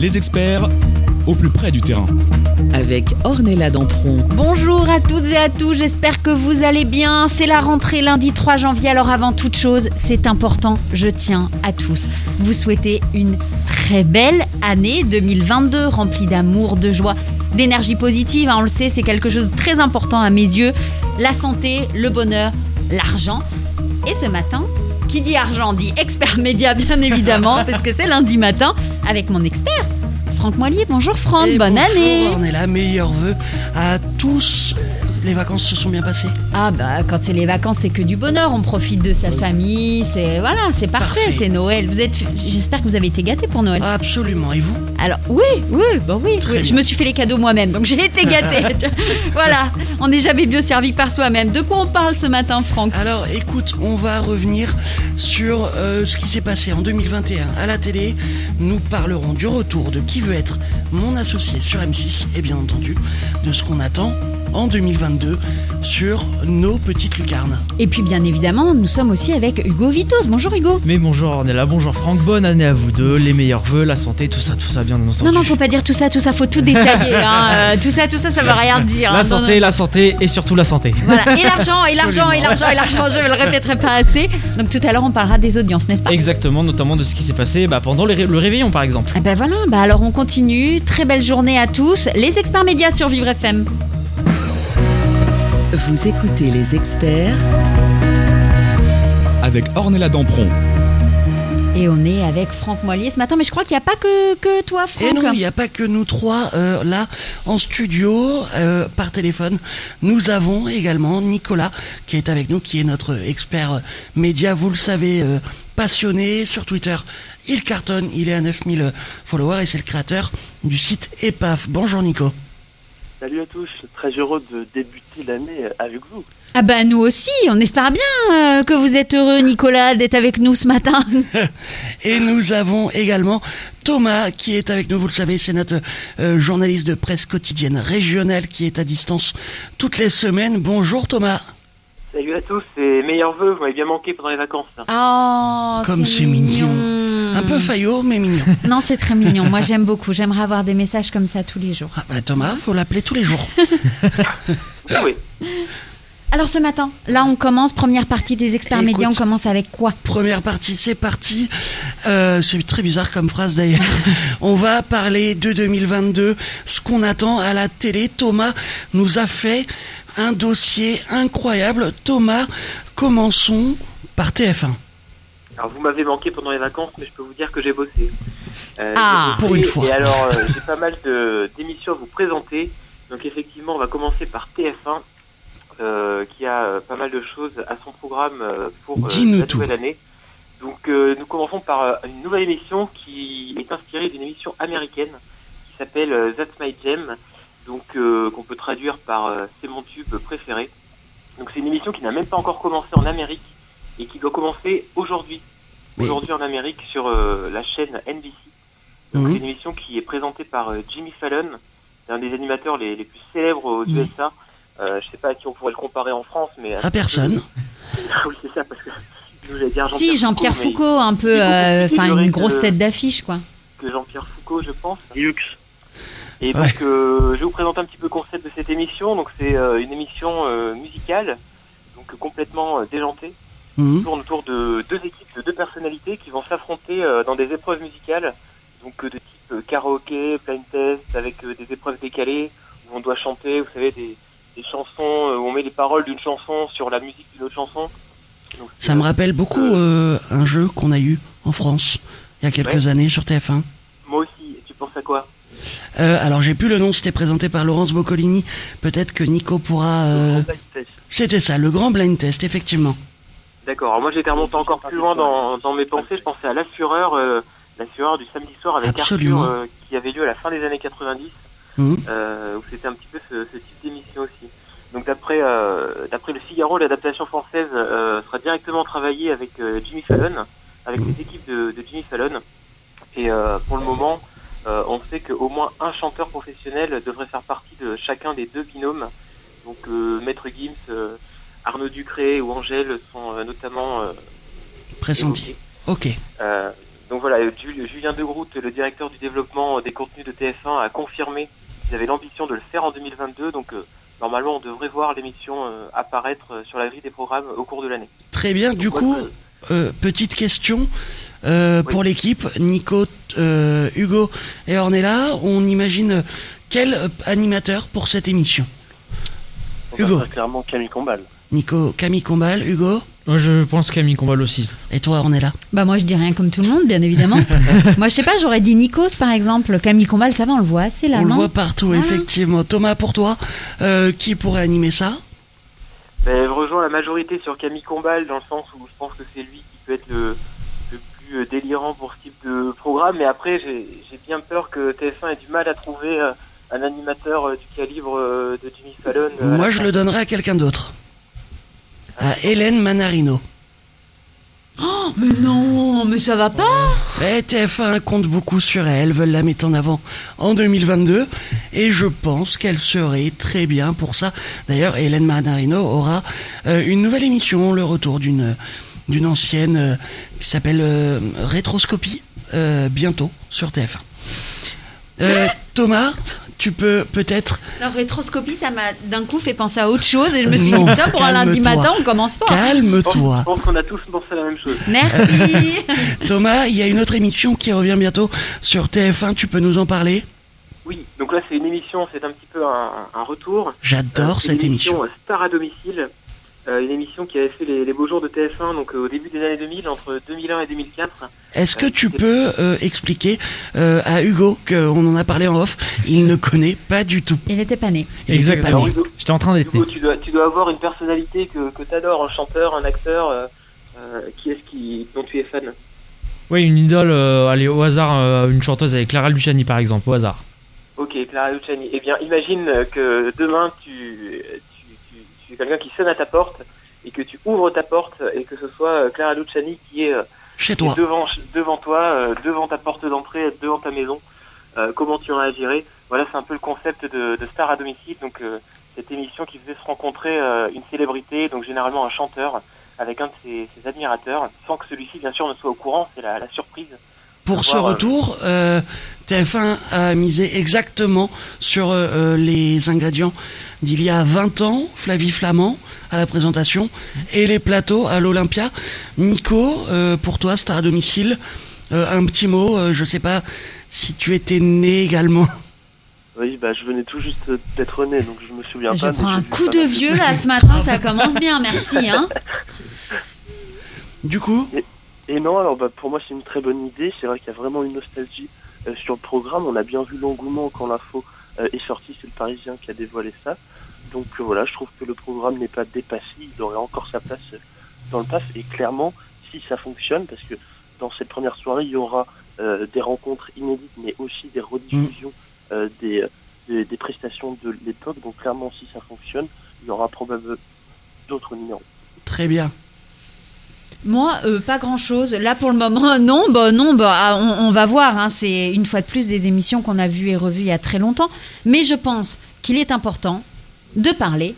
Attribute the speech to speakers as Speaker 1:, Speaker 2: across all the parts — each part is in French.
Speaker 1: Les experts au plus près du terrain.
Speaker 2: avec Ornella Dampron.
Speaker 3: Bonjour à toutes et à tous, j'espère que vous allez bien. C'est la rentrée lundi 3 janvier, alors avant toute chose, c'est important, je tiens à tous vous souhaiter une très belle année 2022 remplie d'amour, de joie, d'énergie positive. hein, on le sait, c'est quelque chose de très important à mes yeux. La santé, le bonheur, l'argent. Et ce matin, qui dit argent dit expert média, bien évidemment, parce que c'est lundi matin avec mon expert. Franck Moilier, bonjour Franck,
Speaker 4: Et
Speaker 3: bonne
Speaker 4: bonjour,
Speaker 3: année
Speaker 4: On est là, meilleurs vœux à tous. Les vacances se sont bien passées.
Speaker 3: Ah bah quand c'est les vacances c'est que du bonheur, on profite de sa famille, c'est voilà, c'est parfait,
Speaker 4: Parfait.
Speaker 3: c'est Noël. Vous êtes j'espère que vous avez été gâtés pour Noël.
Speaker 4: Absolument. Et vous?
Speaker 3: Alors oui, oui, bah oui,
Speaker 4: Très
Speaker 3: oui. je
Speaker 4: bien.
Speaker 3: me suis fait les cadeaux moi-même, donc j'ai été gâtée. voilà, on n'est jamais mieux servi que par soi-même. De quoi on parle ce matin Franck?
Speaker 4: Alors écoute, on va revenir sur euh, ce qui s'est passé en 2021 à la télé. Nous parlerons du retour de qui veut être mon associé sur M6 et bien entendu de ce qu'on attend en 2022 sur nos petites lucarnes.
Speaker 3: Et puis bien évidemment, nous sommes aussi avec Hugo Vitos. Bonjour Hugo.
Speaker 5: Mais bonjour Ornella, bonjour Franck, bonne année à vous deux, les meilleurs vœux, la santé, tout ça, tout ça, bien entendu.
Speaker 3: Non non, faut pas dire tout ça, tout ça, faut tout détailler. hein. Euh, tout ça, tout ça, ça veut rien dire.
Speaker 5: La
Speaker 3: hein.
Speaker 5: Santé,
Speaker 3: non.
Speaker 5: la santé et surtout la santé.
Speaker 3: Voilà, et l'argent, et l'argent, et l'argent, et l'argent, je ne le répéterai pas assez. Donc tout à l'heure, on parlera des audiences, n'est-ce pas?
Speaker 5: Exactement, notamment de ce qui s'est passé bah, pendant le, ré- le réveillon par exemple.
Speaker 3: Eh ben voilà, bah alors on continue. Très belle journée à tous. Les experts médias sur Vivre FM.
Speaker 2: Vous écoutez les experts
Speaker 1: Avec Ornella Dampron.
Speaker 3: Et on est avec Franck Moilier ce matin, mais je crois qu'il n'y a pas que, que toi,
Speaker 4: Et
Speaker 3: Franck.
Speaker 4: non, il n'y a pas que nous trois euh, là en studio, euh, par téléphone. Nous avons également Nicolas qui est avec nous, qui est notre expert euh, média, vous le savez, euh, passionné sur Twitter. Il cartonne, il est à 9000 followers et c'est le créateur du site EPAF. Bonjour Nico.
Speaker 6: Salut à tous, très heureux de débuter l'année avec vous.
Speaker 3: Ah bah nous aussi, on espère bien euh, que vous êtes heureux, Nicolas, d'être avec nous ce matin.
Speaker 4: Et nous avons également Thomas qui est avec nous, vous le savez, c'est notre euh, journaliste de presse quotidienne régionale qui est à distance toutes les semaines. Bonjour Thomas.
Speaker 6: Salut à tous et meilleurs vœux, vous m'avez bien manqué pendant les vacances. hein.
Speaker 3: Oh,
Speaker 4: Comme c'est mignon. Un peu faillot mais mignon.
Speaker 3: Non, c'est très mignon. Moi, j'aime beaucoup. J'aimerais avoir des messages comme ça tous les jours.
Speaker 4: Ah bah Thomas, faut l'appeler tous les jours.
Speaker 6: Oui,
Speaker 3: Alors ce matin, là, on commence première partie des experts
Speaker 4: Écoute.
Speaker 3: médias. On commence avec quoi?
Speaker 4: Première partie, c'est parti. Euh, c'est très bizarre comme phrase d'ailleurs. On va parler de 2022, ce qu'on attend à la télé. Thomas nous a fait un dossier incroyable. Thomas, commençons par TF1.
Speaker 6: alors vous m'avez manqué pendant les vacances, mais je peux vous dire que j'ai bossé. Euh,
Speaker 3: Ah.
Speaker 6: bossé,
Speaker 4: Pour une fois.
Speaker 6: Et alors, euh, j'ai pas mal de- d'émissions à vous présenter. Donc effectivement, on va commencer par TF1, euh, qui a euh, pas mal de choses à son programme euh, pour euh, la
Speaker 4: tout.
Speaker 6: nouvelle année. Donc euh, nous commençons par euh, une nouvelle émission qui est inspirée d'une émission américaine qui s'appelle euh, That's My Jam, donc euh, qu'on peut traduire par euh, C'est mon tube préféré. Donc c'est une émission qui n'a même pas encore commencé en Amérique et qui doit commencer aujourd'hui.
Speaker 4: Oui.
Speaker 6: Aujourd'hui en Amérique sur euh, la chaîne NBC. Donc
Speaker 4: Mhm.
Speaker 6: c'est une émission qui est présentée par euh, Jimmy Fallon, un des animateurs les, les plus célèbres aux
Speaker 3: Mhm.
Speaker 6: USA. Euh, je sais pas à qui on pourrait le comparer en France, mais
Speaker 4: À personne.
Speaker 6: oui, c'est ça, parce que je voulais dire
Speaker 3: Si, Jean-Pierre
Speaker 6: mais
Speaker 3: Foucault, un peu, euh, enfin une grosse
Speaker 6: que-
Speaker 3: tête d'affiche, quoi.
Speaker 6: que Jean-Pierre Foucault, je pense. Lux. Et
Speaker 4: Ouais.
Speaker 6: donc, euh, je vais vous présenter un petit peu le concept de cette émission. Donc, c'est euh, une émission euh, musicale, donc complètement euh, déjantée. Qui tourne autour de deux équipes de deux personnalités qui vont s'affronter euh, dans des épreuves musicales, donc euh, de type euh, karaoké, blind test, avec euh, des épreuves décalées où on doit chanter, vous savez, des, des chansons où on met les paroles d'une chanson sur la musique d'une autre chanson. Donc,
Speaker 4: Ça me rappelle beaucoup euh, un jeu qu'on a eu en France il y a quelques
Speaker 6: Ouais.
Speaker 4: années sur TF1.
Speaker 6: Moi aussi, tu penses à quoi?
Speaker 4: Euh, alors j'ai plus le nom, c'était présenté par Laurence Boccolini. Peut-être que Nico pourra. euh. C'était ça, le grand blind test, effectivement.
Speaker 6: D'accord. Alors moi j'étais remonté encore plus loin dans, dans mes pensées. Je pensais à la fureur, euh, du samedi soir avec
Speaker 4: Absolument.
Speaker 6: Arthur, euh, qui avait lieu à la fin des années 90,
Speaker 4: Mhm.
Speaker 6: où c'était un petit peu ce, ce type d'émission aussi. Donc d'après d'après le Figaro, l'adaptation française sera directement travaillée avec Jimmy Fallon, avec les équipes de, de Jimmy Fallon. Et pour le moment, euh, on sait qu'au moins un chanteur professionnel devrait faire partie de chacun des deux binômes. Donc euh, Maître Gims, euh, Arnaud Ducré ou Angèle sont notamment
Speaker 4: Pressenti.
Speaker 6: évoqués.
Speaker 4: Ok.
Speaker 6: Donc voilà, Jul- Julien Degroot, le directeur du développement des contenus de TF1, a confirmé qu'ils avaient l'ambition de le faire en 2022. Donc normalement, on devrait voir l'émission apparaître sur la grille des programmes au cours de l'année.
Speaker 4: Très bien. Du coup, petite question euh,
Speaker 6: Oui.
Speaker 4: pour l'équipe. Nico, euh, Hugo et Ornella, on imagine quel animateur pour cette émission
Speaker 7: On
Speaker 4: Hugo.
Speaker 7: clairement Camille Combal.
Speaker 4: Nico, Camille Combal, Hugo
Speaker 5: Moi, je pense Camille Combal aussi.
Speaker 4: et toi Ornella
Speaker 3: Bah moi je dis rien comme tout le monde, bien évidemment. moi je sais pas, j'aurais dit Nikos par exemple. Camille Combal, ça va, on le voit assez là,
Speaker 4: On le voit partout,
Speaker 3: Voilà.
Speaker 4: effectivement. Thomas, pour toi, euh, qui pourrait animer ça?
Speaker 6: Ben, je rejoins la majorité sur Camille Combal dans le sens où je pense que c'est lui qui peut être le plus euh, délirant pour ce type de programme. Mais après, j'ai bien peur que TF1 ait du mal à trouver euh, un animateur euh, du calibre de Jimmy Fallon.
Speaker 4: Moi, je le donnerai à quelqu'un d'autre. À Hélène Manarino.
Speaker 3: Oh, mais non, mais ça va pas.
Speaker 4: Eh, TF1 compte beaucoup sur elle, veulent la mettre en avant en 2022, et je pense qu'elle serait très bien pour ça. D'ailleurs, Hélène Manarino aura euh, une nouvelle émission, le retour d'une d'une ancienne euh, qui s'appelle euh, Rétroscopie, euh, bientôt sur TF1. Euh, Thomas, tu peux peut-être
Speaker 3: La rétroscopie, ça m'a d'un coup fait penser à autre chose et je me suis
Speaker 4: Non,
Speaker 3: dit putain pour un lundi matin on commence fort.
Speaker 4: Calme-toi.
Speaker 6: je pense qu'on a tous pensé à la même chose.
Speaker 3: Merci.
Speaker 4: Thomas, il y a une autre émission qui revient bientôt sur TF1, tu peux nous en parler?
Speaker 6: Oui, donc là, c'est une émission, c'est un petit peu un, un retour.
Speaker 4: J'adore
Speaker 6: Euh,
Speaker 4: cette
Speaker 6: une
Speaker 4: émission.
Speaker 6: euh, Star à domicile. Euh, une émission qui avait fait les, les beaux jours de TF1 donc euh, au début des années 2000, entre 2001 et 2004.
Speaker 4: Est-ce que
Speaker 6: Euh,
Speaker 4: tu peux euh, expliquer euh, à Hugo qu'on en a parlé en off, il ne connaît pas du tout.
Speaker 3: Il était pas né.
Speaker 5: Exactement.
Speaker 4: pas
Speaker 6: Alors
Speaker 4: né.
Speaker 6: Hugo,
Speaker 5: J'étais en train d'être né.
Speaker 6: Hugo, tu dois, tu dois avoir une personnalité que, que tu adores, un chanteur, un acteur. euh, euh, qui est-ce qui, dont tu es fan?
Speaker 5: Oui, une idole, euh, allez, au hasard, euh, une chanteuse avec Clara Luciani par exemple, au hasard.
Speaker 6: Ok, Clara Luciani. Eh bien, imagine que demain, tu, quelqu'un qui sonne à ta porte et que tu ouvres ta porte et que ce soit euh, Clara Luciani qui est, euh,
Speaker 4: Chez toi.
Speaker 6: devant, devant toi, euh, devant ta porte d'entrée, devant ta maison. Comment tu réagirais Voilà, c'est un peu le concept de, de Star à domicile. Donc, cette émission qui faisait se rencontrer une célébrité, donc généralement un chanteur, avec un de ses, ses admirateurs, sans que celui-ci, bien sûr, ne soit au courant. C'est la, la surprise.
Speaker 4: Pour ce retour, euh, TF1 a misé exactement sur euh, euh, les ingrédients d'il y a 20 ans, Flavie Flamand à la présentation, et les plateaux à l'Olympia. Nico, euh, pour toi, star à domicile, euh, un petit mot, euh, je sais pas si tu étais né également.
Speaker 7: Oui, bah je venais tout juste d'être né, donc je me souviens
Speaker 3: Je
Speaker 7: pas. mais
Speaker 3: prends un coup de vieux là ce matin, ça commence bien, merci. Hein.
Speaker 4: Du coup,
Speaker 7: Et non, alors bah, pour moi c'est une très bonne idée. C'est vrai qu'il y a vraiment une nostalgie sur le programme. On a bien vu l'engouement quand l'info euh, est sortie. C'est le Parisien qui a dévoilé ça. Donc euh, voilà, je trouve que le programme n'est pas dépassé. Il aurait encore sa place euh, dans le PAF. Et clairement, si ça fonctionne, parce que dans cette première soirée, il y aura euh, des rencontres inédites, mais aussi des rediffusions euh, des, des, des prestations de l'époque. Donc clairement, si ça fonctionne, il y aura probablement d'autres numéros.
Speaker 4: très bien.
Speaker 3: Moi, euh, pas grand chose. Là pour le moment, non, bah non, bah ah, on, on va voir. hein. C'est une fois de plus des émissions qu'on a vues et revues il y a très longtemps. Mais je pense qu'il est important de parler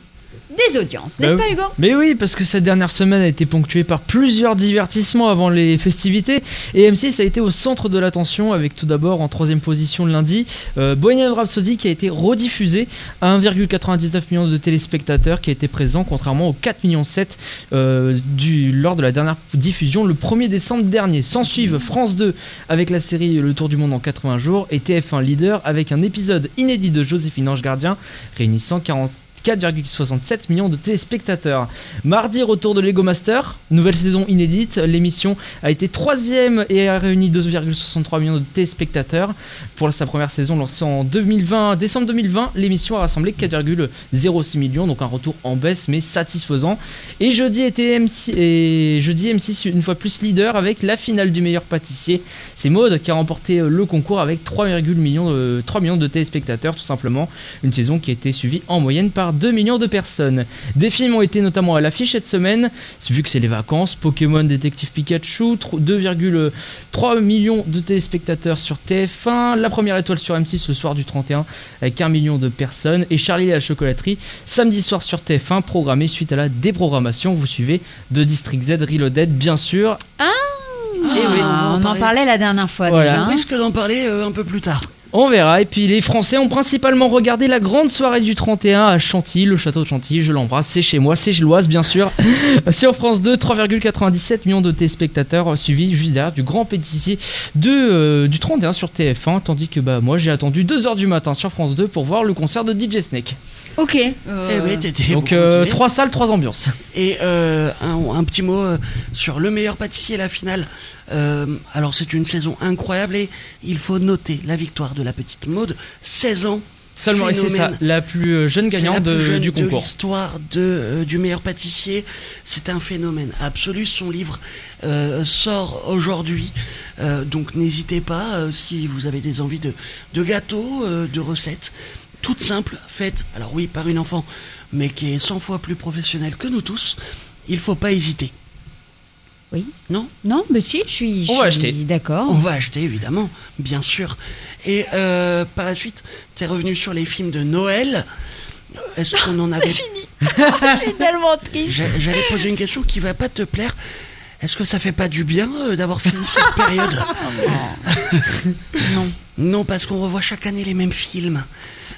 Speaker 3: des audiences, n'est-ce
Speaker 5: Bah
Speaker 3: pas Hugo?
Speaker 5: Mais oui, parce que cette dernière semaine a été ponctuée par plusieurs divertissements avant les festivités. Et M6 a été au centre de l'attention avec tout d'abord en troisième position le lundi euh, Bohemian Rhapsody qui a été rediffusé à 1,99 million de téléspectateurs qui a été présent contrairement aux 4 millions 7 euh, du, lors de la dernière diffusion le 1er décembre dernier. S'en suivent France 2 avec la série Le Tour du Monde en 80 jours et TF1 Leader avec un épisode inédit de Joséphine Ange Gardien réunissant 40 4,67 millions de téléspectateurs. Mardi, retour de Lego Master, nouvelle saison inédite. L'émission a été troisième et a réuni 2,63 millions de téléspectateurs. Pour sa première saison lancée en 2020, décembre 2020, l'émission a rassemblé 4,06 millions, donc un retour en baisse mais satisfaisant. Et jeudi était M6, et jeudi M6 une fois plus leader avec la finale du meilleur pâtissier. C'est Maude qui a remporté euh, le concours avec 3, millions, de- 3 millions de téléspectateurs tout simplement. Une saison qui a été suivie en moyenne par 2 millions de personnes. Des films ont été notamment à l'affiche cette semaine, vu que c'est les vacances. Pokémon Détective Pikachu, tr- 2,3 millions de téléspectateurs sur TF1. La première étoile sur M6 le soir du 31 avec 1 million de personnes. Et Charlie et la chocolaterie, samedi soir sur TF1, programmé suite à la déprogrammation. Vous suivez de District Z Reloaded, bien sûr.
Speaker 3: Ah, Eh oui, on en parlait la dernière fois
Speaker 5: Voilà.
Speaker 3: déjà.
Speaker 4: On
Speaker 3: hein.
Speaker 4: risque d'en parler euh, un peu plus tard.
Speaker 5: On verra. Et puis les Français ont principalement regardé la grande soirée du 31 à Chantilly, le château de Chantilly. Je l'embrasse, c'est chez moi, c'est l'Oise bien sûr. Sur France 2, 3,97 millions de téléspectateurs euh, suivis juste derrière du grand pâtissier de, euh, du 31 sur TF1. Tandis que bah moi j'ai attendu 2h du matin sur France 2 pour voir le concert de DJ Snake.
Speaker 3: Ok.
Speaker 4: Eh
Speaker 3: euh,
Speaker 4: oui, t'étais
Speaker 5: Donc euh, trois salles, trois ambiances.
Speaker 4: Et euh, un, un petit mot euh, sur le meilleur pâtissier, la finale. Euh, alors c'est une saison incroyable et il faut noter la victoire de la petite Maude, 16 ans.
Speaker 5: Seulement, et c'est ça, la plus jeune
Speaker 4: la
Speaker 5: gagnante de- du
Speaker 4: de
Speaker 5: concours.
Speaker 4: l'histoire de euh, du meilleur pâtissier. C'est un phénomène absolu. Son livre euh, sort aujourd'hui, Euh, donc n'hésitez pas euh, si vous avez des envies de de gâteaux, euh, de recettes toutes simples, faites. Alors oui, par une enfant, mais qui est 100 fois plus professionnelle que nous tous. Il faut pas hésiter.
Speaker 3: Oui.
Speaker 4: Non?
Speaker 3: Non, mais si, je suis, je
Speaker 5: On va
Speaker 3: suis
Speaker 5: acheter.
Speaker 3: d'accord.
Speaker 4: On va acheter évidemment, bien sûr. Et euh, par la suite, t'es revenu sur les films de Noël. Euh, Est-ce qu'on en avait
Speaker 3: je suis tellement triste.
Speaker 4: J'a- J'allais poser une question qui va pas te plaire. Est-ce que ça fait pas du bien euh, d'avoir fini cette période?
Speaker 3: Non.
Speaker 4: Non, parce qu'on revoit chaque année les mêmes films.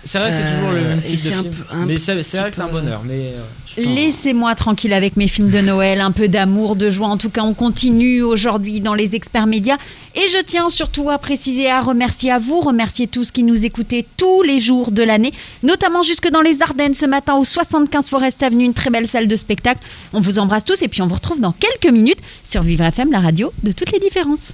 Speaker 5: C'est vrai, c'est toujours le même
Speaker 4: et
Speaker 5: type de
Speaker 4: c'est un
Speaker 5: film.
Speaker 4: peu- un
Speaker 5: mais c'est vrai que c'est un bonheur. Mais euh,
Speaker 3: Laissez-moi tranquille avec mes films de Noël, un peu d'amour, de joie. En tout cas, on continue aujourd'hui dans les experts médias. Et je tiens surtout à préciser, à remercier à vous, remercier tous qui nous écoutez tous les jours de l'année, notamment jusque dans les Ardennes ce matin au 75 Forest Avenue, une très belle salle de spectacle. On vous embrasse tous et puis on vous retrouve dans quelques minutes sur Vivre FM, la radio de toutes les différences.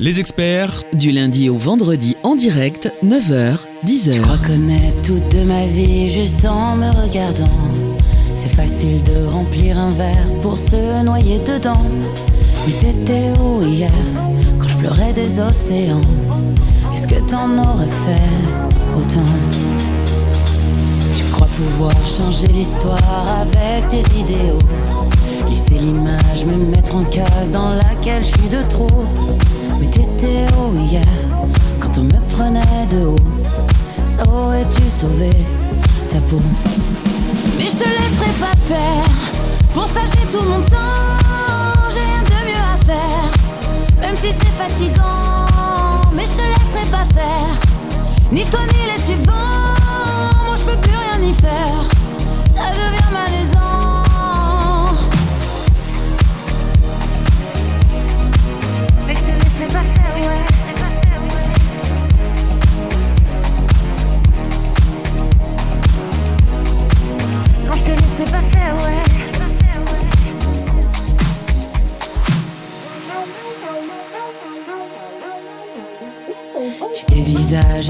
Speaker 1: Les experts
Speaker 2: Du lundi au vendredi en direct, 9h, 10h.
Speaker 8: crois connaître toute de ma vie juste en me regardant? C'est facile de remplir un verre pour se noyer dedans. Mais t'étais où hier quand je pleurais des océans Est-ce que t'en aurais fait autant? Tu crois pouvoir changer l'histoire avec tes idéaux? Lisser l'image, me mettre en case dans laquelle je suis de trop. Mais t'étais où hier quand on me prenait de haut? Saurais-tu sauver ta peau? Mais je te laisserai pas faire. Pour ça j'ai tout mon temps. J'ai rien de mieux à faire. Même si c'est fatigant. Mais je te laisserai pas faire. Ni toi ni les suivants. Moi je peux plus rien y faire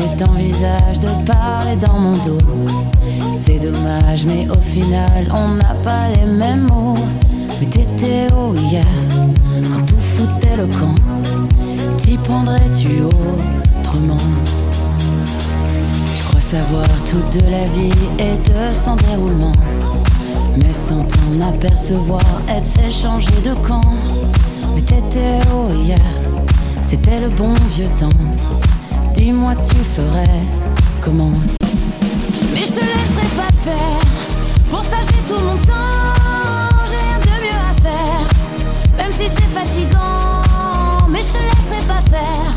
Speaker 8: et t'envisages de parler dans mon dos. C'est dommage, mais au final, on n'a pas les mêmes mots. Mais t'étais où hier, quand tout foutait le camp T'y prendrais-tu autrement? Tu crois savoir tout de la vie et de son déroulement. Mais sans t'en apercevoir, être fait changer de camp. Mais t'étais où hier C'était le bon vieux temps. Dis-moi, tu ferais comment? Mais je te laisserai pas faire. Pour ça, j'ai tout mon temps. J'ai rien de mieux à faire. Même si c'est fatigant. Mais je te laisserai pas faire.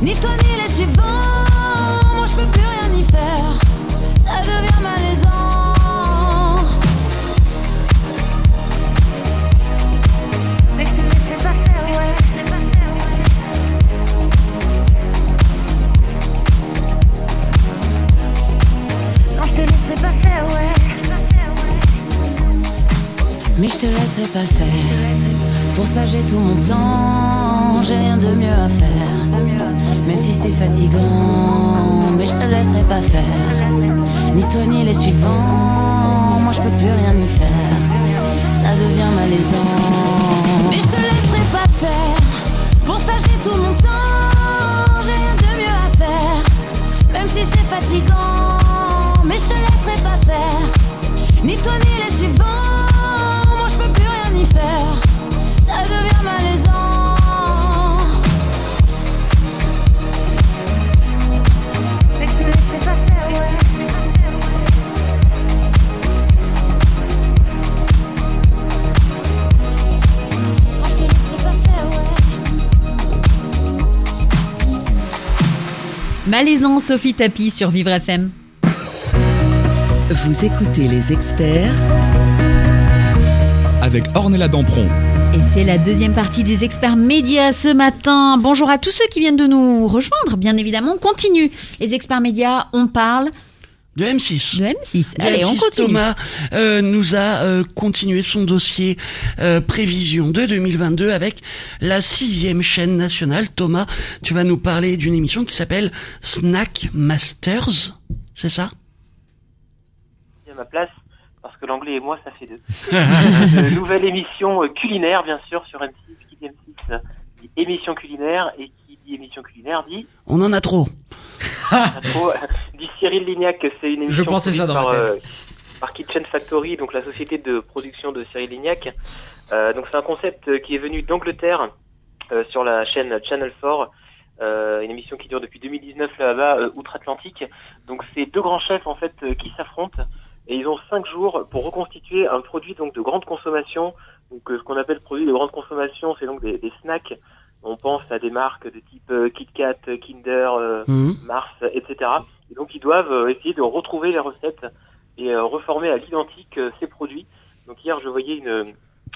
Speaker 8: Ni toi ni les suivants. Mais je te laisserai pas faire. Pour ça, j'ai tout mon temps. J'ai rien de mieux à faire. Même si c'est fatigant. Mais je te laisserai pas faire. Ni toi ni les suivants. Moi, je peux plus rien y faire. Ça devient malaisant. Mais je te laisserai pas faire. Pour ça, j'ai tout mon temps. J'ai rien de mieux à faire. Même si c'est fatigant. Mais je te laisserai pas faire. Ni toi ni les suivants. Malaisant.
Speaker 3: Sophie Tapie sur Vivre FM.
Speaker 2: Vous écoutez les experts
Speaker 1: avec Ornella Dampron.
Speaker 3: Et c'est la deuxième partie des experts médias ce matin. Bonjour à tous ceux qui viennent de nous rejoindre. Bien évidemment, on continue. Les experts médias, on parle
Speaker 4: de M6.
Speaker 3: de M6.
Speaker 4: De
Speaker 3: Allez, on
Speaker 4: M6,
Speaker 3: continue.
Speaker 4: Thomas euh, nous a euh, continué son dossier euh, prévision de 2022 avec la sixième chaîne nationale. Thomas, tu vas nous parler d'une émission qui s'appelle Snack Masters, c'est ça?
Speaker 6: À ma place que l'anglais et moi ça fait deux. Une nouvelle émission euh, culinaire bien sûr sur M6 qui dit M6 euh, dit émission culinaire et qui dit émission culinaire dit
Speaker 4: On en a trop.
Speaker 6: pas trop, dit Cyril Lignac c'est une émission
Speaker 5: Je pensais ça
Speaker 6: produite
Speaker 5: dans ma
Speaker 6: par,
Speaker 5: tête.
Speaker 6: euh, par Kitchen Factory donc la société de production de Cyril Lignac. Euh, donc c'est un concept euh, qui est venu d'Angleterre euh, sur la chaîne Channel 4 euh, une émission qui dure depuis 2019 là-bas euh, outre-Atlantique. Donc c'est deux grands chefs en fait euh, qui s'affrontent et ils ont cinq jours pour reconstituer un produit donc de grande consommation. Donc euh, ce qu'on appelle produit de grande consommation, c'est donc des, des snacks. On pense à des marques de type euh, Kit Kat, Kinder, euh,
Speaker 4: Mhm.
Speaker 6: Mars, etc. Et donc ils doivent essayer de retrouver les recettes et reformer à l'identique ces produits. Donc hier je voyais une,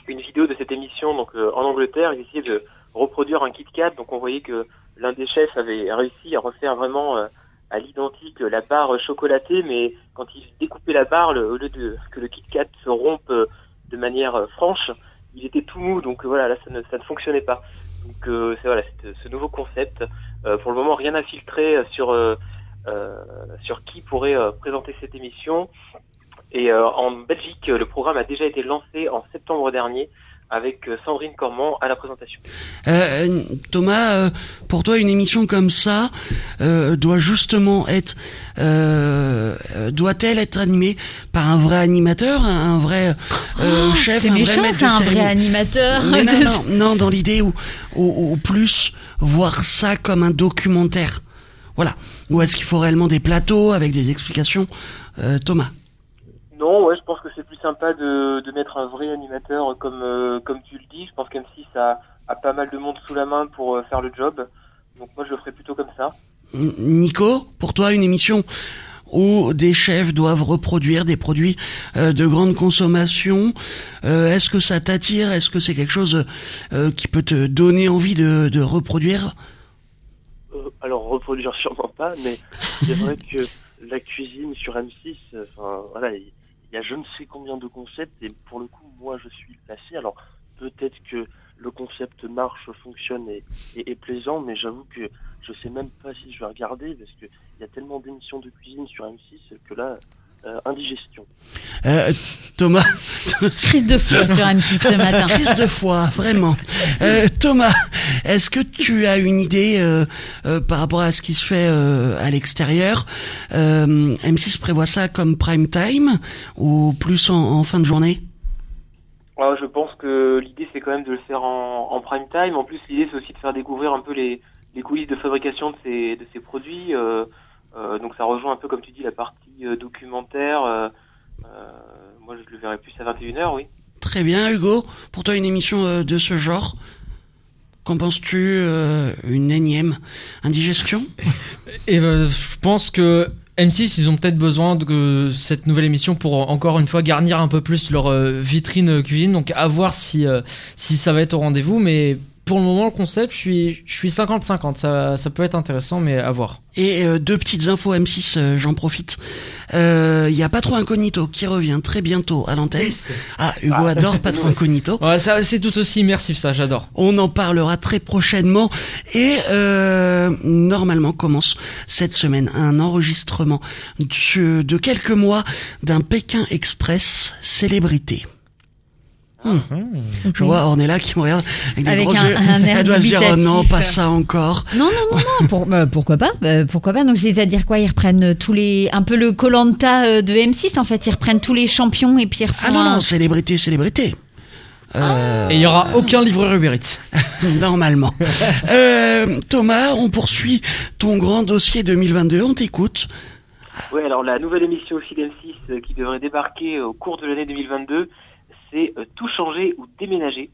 Speaker 6: une vidéo de cette émission donc en Angleterre, ils essayaient de reproduire un Kit Kat. Donc on voyait que l'un des chefs avait réussi à refaire vraiment euh, à l'identique la barre chocolatée, mais quand il découpait la barre, au lieu de que le Kit Kat se rompe euh, de manière euh, franche, il était tout mou. Donc euh, voilà, là ça ne, ça ne fonctionnait pas. Donc euh, c'est voilà, ce nouveau concept. Pour le moment, rien à filtrer sur sur qui pourrait présenter cette émission. Et en Belgique, le programme a déjà été lancé en septembre dernier avec euh, Sandrine Cormand à la présentation.
Speaker 4: Euh, euh, Thomas, euh, pour toi, une émission comme ça euh, doit justement être, euh, euh, doit-elle être animée par un vrai animateur, un, vrai euh,
Speaker 3: Oh,
Speaker 4: chef, un vrai
Speaker 3: méchant,
Speaker 4: maître
Speaker 3: c'est
Speaker 4: de
Speaker 3: un vrai animateur.
Speaker 4: Mais non, non, non, dans l'idée où, où plus voir ça comme un documentaire. Voilà. Ou est-ce qu'il faut réellement des plateaux avec des explications? Euh, Thomas
Speaker 6: Non, ouais, je pense que c'est plus sympa de, de mettre un vrai animateur comme euh, comme tu le dis. Je pense qu'M6 a, a pas mal de monde sous la main pour euh, faire le job. Donc moi, je le ferais plutôt comme ça.
Speaker 4: Nico, pour toi, une émission où des chefs doivent reproduire des produits euh, de grande consommation, euh, est-ce que ça t'attire? Est-ce que c'est quelque chose euh, qui peut te donner envie de, de reproduire?
Speaker 7: Euh, alors reproduire sûrement pas, mais c'est vrai que la cuisine sur M6, euh, enfin voilà, il il y a je ne sais combien de concepts et pour le coup moi je suis placé. Alors peut-être que le concept marche, fonctionne et, est plaisant, mais j'avoue que je sais même pas si je vais regarder parce que il y a tellement d'émissions de cuisine sur M6 que là euh, indigestion.
Speaker 4: Euh, Thomas,
Speaker 3: Crise de foi sur M6 ce matin.
Speaker 4: crise de foi, vraiment. Euh, Thomas, est-ce que tu as une idée euh, euh, par rapport à ce qui se fait euh, à l'extérieur euh, M6 prévoit ça comme prime time ou plus en, en fin de journée?
Speaker 6: Alors, je pense que l'idée c'est quand même de le faire en, en prime time. En plus, l'idée c'est aussi de faire découvrir un peu les, les coulisses de fabrication de ces, de ces produits. Euh, donc ça rejoint un peu, comme tu dis, la partie euh, documentaire. Euh, euh, moi, je le verrais plus à 21h, oui.
Speaker 4: Très bien, Hugo. Pour toi, une émission euh, de ce genre Qu'en penses-tu euh, Une énième indigestion?
Speaker 5: Et euh, je pense que M6, ils ont peut-être besoin de cette nouvelle émission pour encore une fois garnir un peu plus leur euh, vitrine cuisine. Donc à voir si, euh, si ça va être au rendez-vous. Mais pour le moment, le concept, je suis, je suis 50-50. Ça, ça peut être intéressant, mais à voir.
Speaker 4: Et euh, deux petites infos M6, euh, j'en profite. Euh, Il y a Pas trop Incognito qui revient très bientôt à l'antenne. Ah, Hugo adore Pas trop Incognito.
Speaker 5: Ouais, ça, c'est tout aussi immersif, ça, j'adore.
Speaker 4: On en parlera très prochainement et euh, normalement commence cette semaine un enregistrement de, de quelques mois d'un Pékin Express célébrité. Hmm. Je vois Ornella qui me regarde avec des
Speaker 3: Avec
Speaker 4: gros
Speaker 3: un-
Speaker 4: yeux.
Speaker 3: un air
Speaker 4: Elle doit se dire oh non pas ça encore.
Speaker 3: Non, non, non, non. Pour- bah, pourquoi pas Bah, Pourquoi pas Donc, c'est-à-dire quoi Ils reprennent tous les. Un peu le Colanta de M6, en fait. Ils reprennent tous les champions et puis ils refont
Speaker 4: Ah non
Speaker 3: un-
Speaker 4: non célébrité célébrité. Euh,
Speaker 5: Et il y aura aucun livreur Uber Eats.
Speaker 4: normalement. euh, Thomas, on poursuit ton grand dossier 2022. On t'écoute.
Speaker 6: Oui, alors la nouvelle émission aussi d'M6 euh, qui devrait débarquer au cours de l'année 2022, c'est euh, Tout changer ou déménager.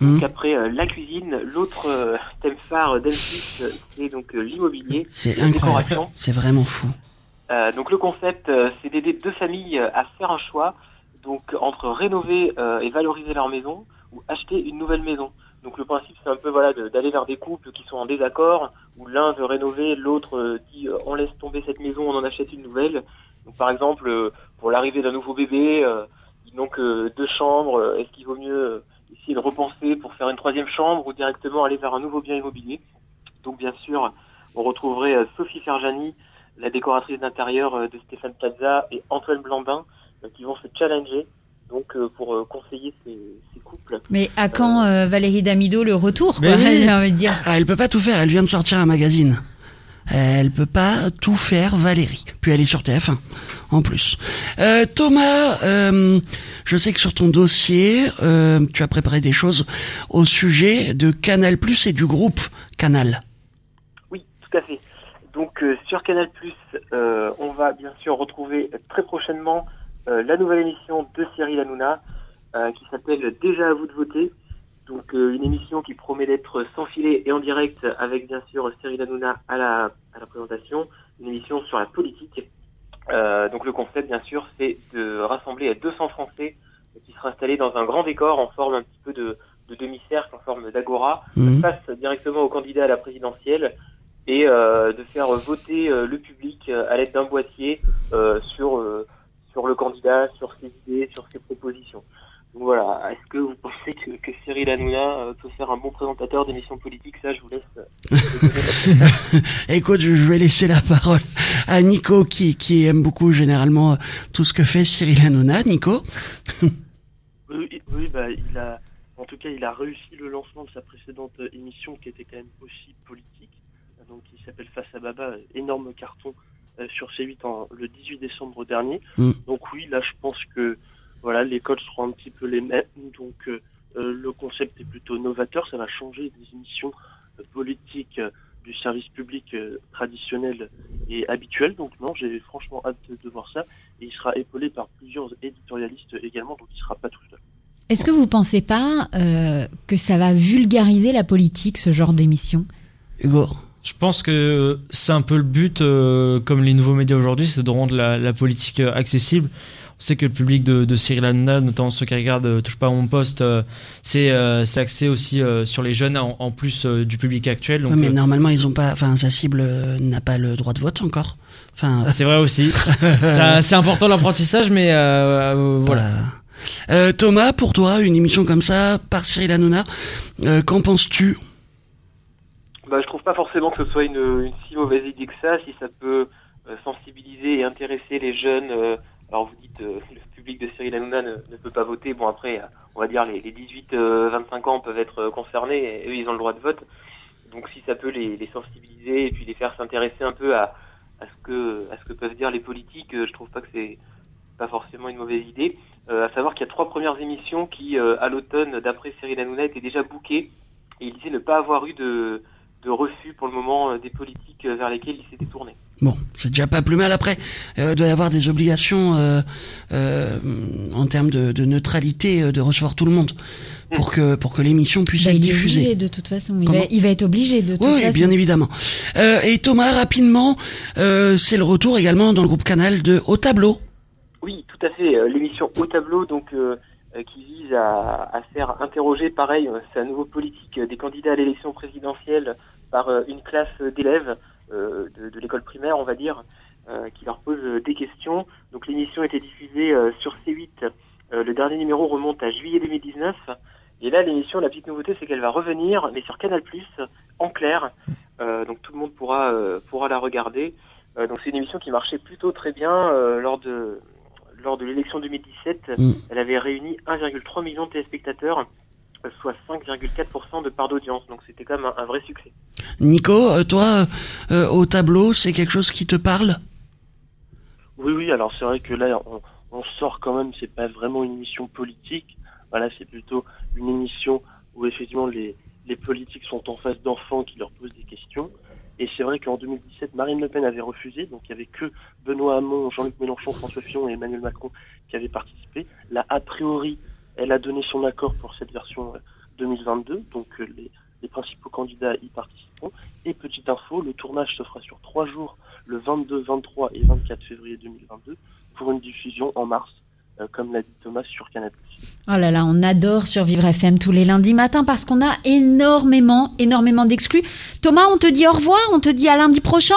Speaker 6: Donc après euh, la cuisine, l'autre euh, thème phare d'M6, euh, c'est donc l'immobilier,
Speaker 4: C'est incroyable. C'est vraiment fou.
Speaker 6: Donc le concept, c'est d'aider deux familles à faire un choix, donc entre rénover et valoriser leur maison ou acheter une nouvelle maison. Donc le principe, c'est un peu voilà de- d'aller vers des couples qui sont en désaccord, où l'un veut rénover, l'autre dit on laisse tomber cette maison, on en achète une nouvelle. Donc par exemple, pour l'arrivée d'un nouveau bébé, euh, n'ont que deux chambres, euh, est-ce qu'il vaut mieux euh, essayer de repenser pour faire une troisième chambre ou directement aller vers un nouveau bien immobilier? Donc bien sûr, on retrouverait euh, Sophie Ferjani, la décoratrice d'intérieur euh, de Stéphane Plaza et Antoine Blandin euh, qui vont se challenger donc euh, pour euh, conseiller ces, ces couples.
Speaker 3: Mais à quand euh, Valérie Damido le retour quoi,
Speaker 5: oui.
Speaker 3: J'ai envie de dire?
Speaker 4: Ah, elle peut pas tout faire, elle vient de sortir un magazine. Elle peut pas tout faire, Valérie. Puis elle est sur TF1, en plus. Euh, Thomas, euh, je sais que sur ton dossier, euh, tu as préparé des choses au sujet de Canal et du groupe Canal.
Speaker 6: Oui, tout à fait. Donc sur Canal+, on va bien sûr retrouver très prochainement la nouvelle émission de Cyril Hanouna qui s'appelle Déjà à vous de voter. Donc euh, une émission qui promet d'être sans filet et en direct avec bien sûr Cyril Hanouna à la, à la présentation. Une émission sur la politique. Euh, donc le concept bien sûr c'est de rassembler 200 Français qui seraient installés dans un grand décor en forme un petit peu de, de demi-cercle, en forme d'agora
Speaker 4: Mhm.
Speaker 6: face directement au candidat à la présidentielle et euh, de faire voter euh, le public euh, à l'aide d'un boîtier euh, sur euh, sur le candidat, sur ses idées, sur ses propositions. Voilà, est-ce que vous pensez que, que Cyril Hanouna euh, peut faire un bon présentateur d'émissions politiques? Ça, je vous laisse. euh,
Speaker 4: Écoute, je vais laisser la parole à Nico qui, qui aime beaucoup généralement euh, tout ce que fait Cyril Hanouna. Nico?
Speaker 7: Oui, oui, bah, il a, en tout cas, il a réussi le lancement de sa précédente émission qui était quand même aussi politique, donc qui s'appelle Face à Baba, énorme carton euh, sur C8 en, le 18 décembre dernier.
Speaker 4: Mm.
Speaker 7: Donc oui, là, je pense que voilà, les codes seront un petit peu les mêmes, donc euh, euh, le concept est plutôt novateur, ça va changer des émissions euh, politiques euh, du service public euh, traditionnel et habituel. Donc non, j'ai franchement hâte de, voir ça. Et il sera épaulé par plusieurs éditorialistes également, donc il sera pas tout seul.
Speaker 3: Est-ce que vous pensez pas euh, que ça va vulgariser la politique, ce genre d'émission?
Speaker 4: Hugo
Speaker 5: Je pense que c'est un peu le but, euh, comme les nouveaux médias aujourd'hui, c'est de rendre la, la politique euh, accessible. On sait que le public de, de Cyril Hanouna, notamment ceux qui regardent euh, Touche pas à mon poste, euh, c'est euh, c'est axé aussi euh, sur les jeunes en, en plus euh, du public actuel. Donc,
Speaker 4: Ouais, mais
Speaker 5: euh,
Speaker 4: normalement, ils ont pas, enfin, sa cible euh, n'a pas le droit de vote encore. Enfin,
Speaker 5: c'est vrai aussi. C'est important l'apprentissage, mais euh, euh, voilà.
Speaker 4: voilà. Euh, Thomas, pour toi, une émission comme ça, par Cyril Hanouna, euh, qu'en penses-tu?
Speaker 6: Bah, je trouve pas forcément que ce soit une, une si mauvaise idée que ça, si ça peut euh, sensibiliser et intéresser les jeunes. euh, alors vous dites euh, le public de Cyril Hanouna ne, ne peut pas voter. Bon après, on va dire les, les 18-25 ans peuvent être concernés et eux ils ont le droit de vote. Donc si ça peut les, les sensibiliser et puis les faire s'intéresser un peu à, à ce que à ce que peuvent dire les politiques, je trouve pas que c'est pas forcément une mauvaise idée. Euh, à savoir qu'il y a trois premières émissions qui, euh, à l'automne, d'après Cyril Hanouna, étaient déjà bookées et il disait ne pas avoir eu de, de refus pour le moment euh, des politiques euh, vers lesquelles il s'était tourné.
Speaker 4: Bon, c'est déjà pas plus mal. Après, euh, il doit y avoir des obligations euh, euh, en termes de, de neutralité, de recevoir tout le monde pour que pour que l'émission puisse
Speaker 3: Bah,
Speaker 4: être
Speaker 3: il est
Speaker 4: diffusée.
Speaker 3: obligé de toute façon. Il va, il va être obligé de toute
Speaker 4: Oui,
Speaker 3: façon.
Speaker 4: bien évidemment. Euh, et Thomas, rapidement, euh, c'est le retour également dans le groupe Canal de Au Tableau.
Speaker 6: Oui, tout à fait. L'émission Au Tableau, donc, qui vise à, à faire interroger, pareil, c'est un nouveau politique, des candidats à l'élection présidentielle par euh, une classe d'élèves euh, de, de l'école primaire, on va dire, euh, qui leur pose des questions. Donc l'émission était diffusée sur C8. Euh, le dernier numéro remonte à juillet 2019. Et là, l'émission, la petite nouveauté, c'est qu'elle va revenir, mais sur Canal+, en clair. Donc tout le monde pourra pourra la regarder. Donc c'est une émission qui marchait plutôt très bien lors de lors de l'élection 2017.
Speaker 4: Mm.
Speaker 6: Elle avait réuni 1,3 million de téléspectateurs, soit 5,4% de part d'audience. Donc c'était quand même un, un vrai succès.
Speaker 4: Nico, euh, toi, euh, Au Tableau, c'est quelque chose qui te parle?
Speaker 7: Oui, oui, alors c'est vrai que là, on, on sort quand même, c'est pas vraiment une émission politique. Voilà, c'est plutôt une émission où effectivement les, les politiques sont en face d'enfants qui leur posent des questions. Et c'est vrai qu'en 2017, Marine Le Pen avait refusé, donc il y avait que Benoît Hamon, Jean-Luc Mélenchon, François Fillon et Emmanuel Macron qui avaient participé. Là, a priori, elle a donné son accord pour cette version euh, 2022. Donc euh, les, les principaux candidats y participeront. Et petite info, le tournage se fera sur trois jours, le 22, 23 et 24 février 2022, pour une diffusion en mars, euh, comme l'a dit Thomas sur Canal+.
Speaker 3: Oh là là, on adore Survivre FM tous les lundis matins parce qu'on a énormément, énormément d'exclus. Thomas, on te dit au revoir, on te dit à lundi prochain?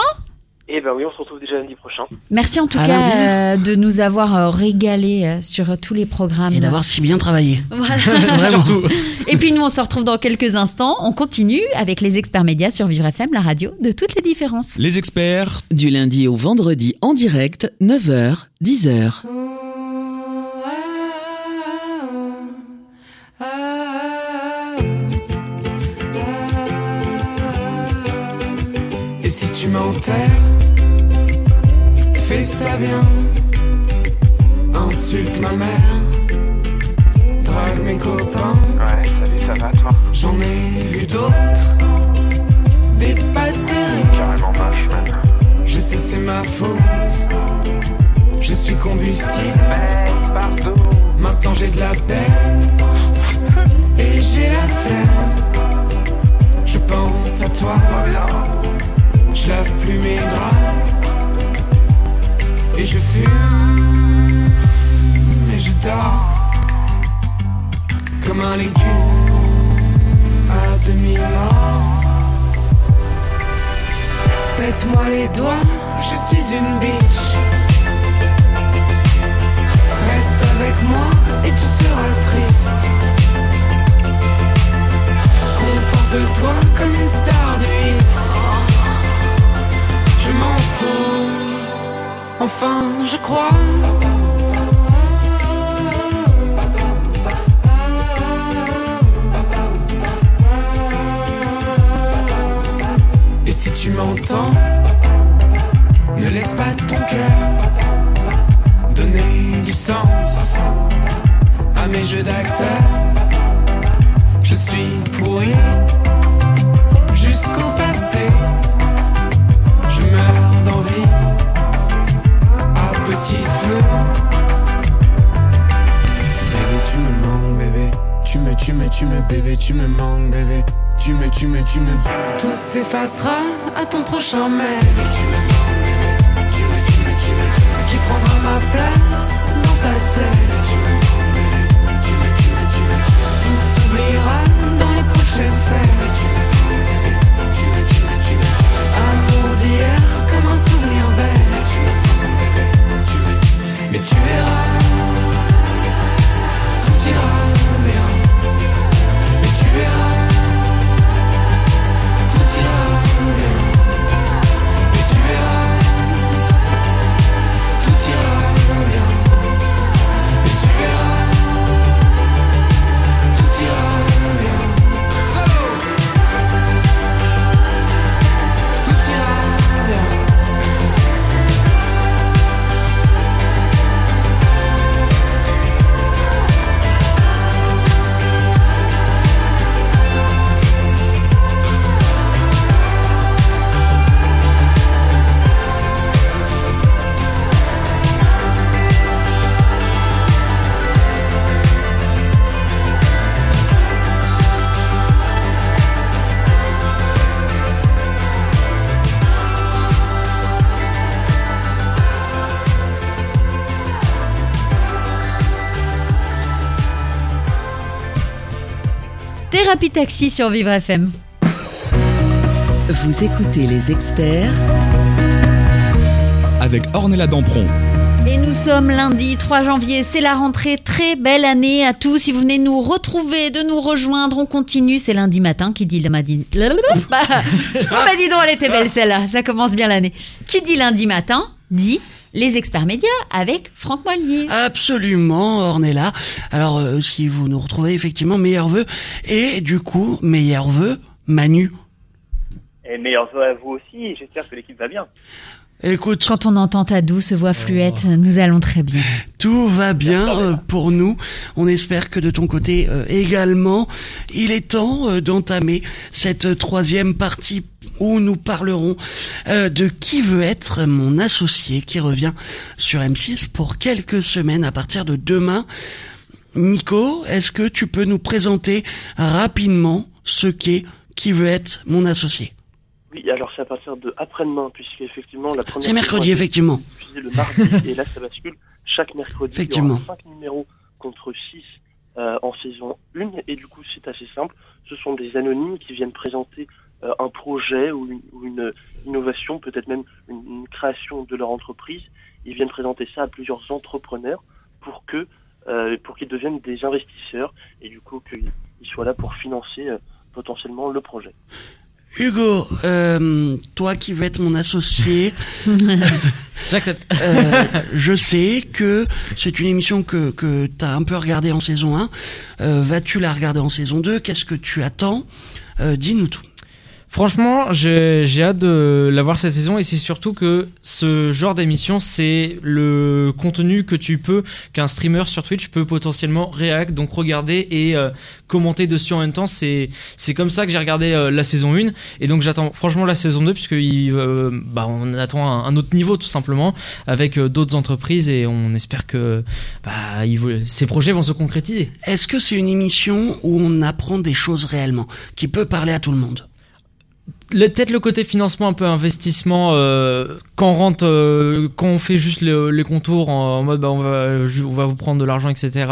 Speaker 6: Et ben oui, on se retrouve déjà lundi prochain.
Speaker 3: Merci en tout
Speaker 4: À
Speaker 3: cas euh, de nous avoir euh, régalé euh, sur euh, tous les programmes.
Speaker 4: Et d'avoir si bien travaillé.
Speaker 3: Voilà.
Speaker 5: Surtout.
Speaker 3: Et puis nous, on se retrouve dans quelques instants. On continue avec les experts médias sur Vivre FM, la radio de toutes les différences.
Speaker 1: Les experts,
Speaker 2: Du lundi au vendredi en direct, 9h, 10h.
Speaker 9: Et si tu m'enterres, fais ça bien. Insulte ma mère, drague mes copains.
Speaker 10: Ouais, salut, ça va toi
Speaker 9: J'en ai vu d'autres, des pas.
Speaker 10: Carrément moche, man.
Speaker 9: Je sais, c'est ma faute. Je suis combustible. Maintenant j'ai de la peine et j'ai la flemme. Je pense à toi, je lave plus mes draps et je fume et je dors comme un légume à demi mort. Pète-moi les doigts, je suis une bitch. Reste avec moi et tu seras triste. Comporte-toi comme une star de X. Enfin, je crois. Et si tu m'entends, ne laisse pas ton cœur donner du sens à mes jeux d'acteur. Je suis pourri petit feu. Bébé, tu me manques, bébé. Tu me, tu me, tu me, bébé, tu me manques, bébé. Tu me, tu me, tu me. Tout s'effacera à ton prochain mec. Qui prendra ma place dans ta tête. Tout s'oubliera dans les prochaines fêtes. Mais tu verras,
Speaker 3: Thérapie Taxi sur Vivre FM.
Speaker 2: Vous écoutez les experts
Speaker 1: avec Ornella Dampron.
Speaker 3: Et nous sommes lundi 3 janvier, c'est la rentrée, très belle année à tous. Si vous venez nous retrouver, de nous rejoindre, on continue, c'est lundi matin qui dit matin. Bah, bah dis donc, elle était belle celle-là, ça commence bien l'année. Qui dit lundi matin, dit les experts médias avec Franck Moilier.
Speaker 4: Absolument, Ornella. Alors, euh, si vous nous retrouvez, effectivement, meilleurs vœux. Et du coup, meilleurs vœux, Manu.
Speaker 6: Et meilleurs vœux à vous aussi, j'espère que l'équipe va bien.
Speaker 4: Écoute,
Speaker 3: Quand on entend ta douce voix fluette, nous allons très bien.
Speaker 4: tout va bien euh, pour nous. On espère que de ton côté euh, également. Il est temps euh, d'entamer cette euh, troisième partie où nous parlerons euh, de qui veut être mon associé qui revient sur M6 pour quelques semaines à partir de demain. Nico, est-ce que tu peux nous présenter rapidement ce qu'est Qui veut être mon associé?
Speaker 7: Oui, alors c'est à partir de après-demain, puisque effectivement la première.
Speaker 4: C'est mercredi, effectivement.
Speaker 7: le mardi, et là ça bascule chaque mercredi.
Speaker 4: Effectivement.
Speaker 7: Il y aura 5 numéros contre 6 en saison 1, et du coup c'est assez simple. Ce sont des anonymes qui viennent présenter euh, un projet ou une, ou une innovation, peut-être même une, une création de leur entreprise. Ils viennent présenter ça à plusieurs entrepreneurs pour que euh, pour qu'ils deviennent des investisseurs et du coup qu'ils ils soient là pour financer euh, potentiellement le projet.
Speaker 4: Hugo, euh, toi qui veux être mon associé,
Speaker 5: J'accepte.
Speaker 4: euh, je sais que c'est une émission que, que tu as un peu regardée en saison 1. Euh, Vas-tu la regarder en saison 2 Qu'est-ce que tu attends? Euh, Dis-nous tout.
Speaker 5: Franchement, j'ai hâte de la voir cette saison et c'est surtout que ce genre d'émission, c'est le contenu que tu peux, qu'un streamer sur Twitch peut potentiellement réact, donc regarder et euh, commenter dessus en même temps. C'est c'est comme ça que j'ai regardé euh, la saison 1 et donc j'attends franchement la saison 2 puisque il, euh, bah, on attend un, autre niveau tout simplement avec d'autres entreprises et on espère que bah, ces projets vont se concrétiser.
Speaker 4: Est-ce que c'est une émission où on apprend des choses réellement, qui peut parler à tout le monde?
Speaker 5: Peut-être le côté financement un peu investissement euh, quand on rentre euh, quand on fait juste le- les contours en, mode bah on va on va vous prendre de l'argent etc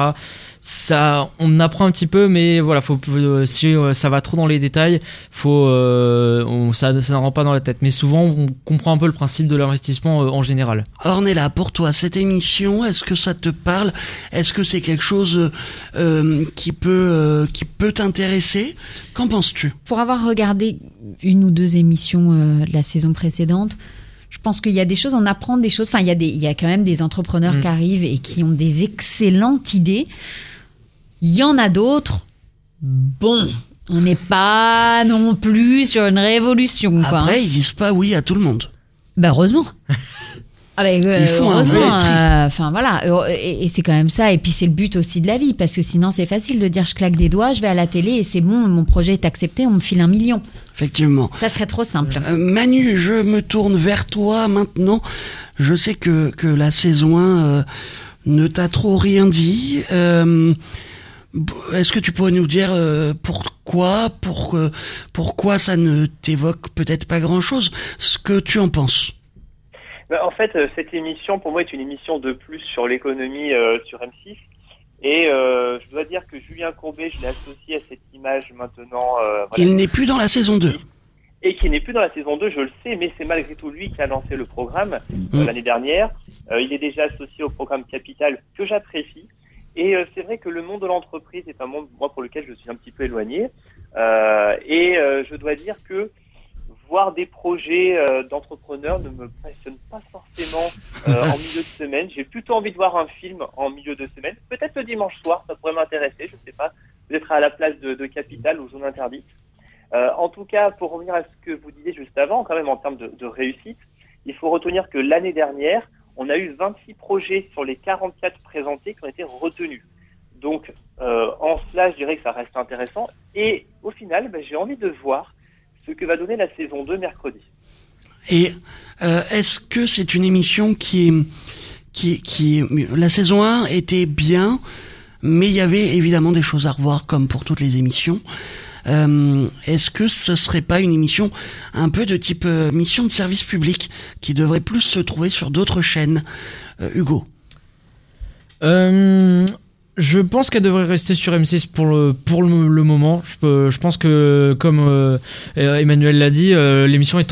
Speaker 5: ça on apprend un petit peu mais voilà faut euh, si euh, ça va trop dans les détails faut euh, on, ça ça ne rentre pas dans la tête. Mais souvent on comprend un peu le principe de l'investissement euh, en général.
Speaker 4: Ornella, pour toi, cette émission, est-ce que ça te parle? Est-ce que c'est quelque chose euh, qui peut euh, qui peut t'intéresser? Qu'en penses-tu?
Speaker 3: Pour avoir regardé une ou deux émissions euh, de la saison précédente, je pense qu'il y a des choses, on apprend des choses. Enfin, il y a, des, il y a quand même des entrepreneurs
Speaker 5: Mm.
Speaker 3: qui arrivent et qui ont des excellentes idées. Il y en a d'autres. Bon, on n'est pas non plus sur une révolution. Quoi, hein.
Speaker 4: Après, ils disent pas oui à tout le monde.
Speaker 3: Bah heureusement. Ah bah, euh, heureusement,
Speaker 4: vrai tri.
Speaker 3: euh, Enfin voilà, et, et c'est quand même ça. Et puis c'est le but aussi de la vie, parce que sinon c'est facile de dire je claque des doigts, je vais à la télé et c'est bon, mon projet est accepté, on me file un million.
Speaker 4: Effectivement.
Speaker 3: Ça serait trop simple.
Speaker 4: Euh, Manu, je me tourne vers toi maintenant. Je sais que, que la saison 1 euh, ne t'a trop rien dit. Est-ce que tu pourrais nous dire pourquoi, pour, pourquoi ça ne t'évoque peut-être pas grand-chose? Ce que tu en penses
Speaker 11: Bah, en fait, euh, cette émission, pour moi, est une émission de plus sur l'économie euh, sur M6. Et euh, je dois dire que Julien Courbet, je l'ai associé à cette image maintenant. euh, voilà.
Speaker 4: Il n'est plus dans la saison 2.
Speaker 11: et qui n'est plus dans la saison 2, je le sais, mais c'est malgré tout lui qui a lancé le programme euh,
Speaker 4: Mm.
Speaker 11: l'année dernière. Euh, il est déjà associé au programme Capital que j'apprécie. Et euh, c'est vrai que le monde de l'entreprise est un monde, moi, pour lequel je suis un petit peu éloigné. Euh, et euh, je dois dire que voir des projets euh, d'entrepreneurs ne me passionne pas forcément euh, en milieu de semaine. J'ai plutôt envie de voir un film en milieu de semaine. Peut-être le dimanche soir, ça pourrait m'intéresser, je sais pas. Peut-être à la place de, de Capital ou Zone Interdite. Euh, en tout cas, pour revenir à ce que vous disiez juste avant, quand même en termes de, de réussite, il faut retenir que l'année dernière, on a eu 26 projets sur les 44 présentés qui ont été retenus. Donc, en cela, je dirais que ça reste intéressant. Et au final, ben, j'ai envie de voir ce que va donner la saison 2 mercredi.
Speaker 4: Et euh, est-ce que c'est une émission qui, qui, qui, la saison 1 était bien, mais il y avait évidemment des choses à revoir comme pour toutes les émissions. Euh, est-ce que ce serait pas une émission un peu de type euh, mission de service public qui devrait plus se trouver sur d'autres chaînes, Euh, Hugo
Speaker 5: Euh, je pense qu'elle devrait rester sur M6 pour le, pour le, le moment. Je, peux, je pense que, comme euh, Emmanuel l'a dit, euh, l'émission est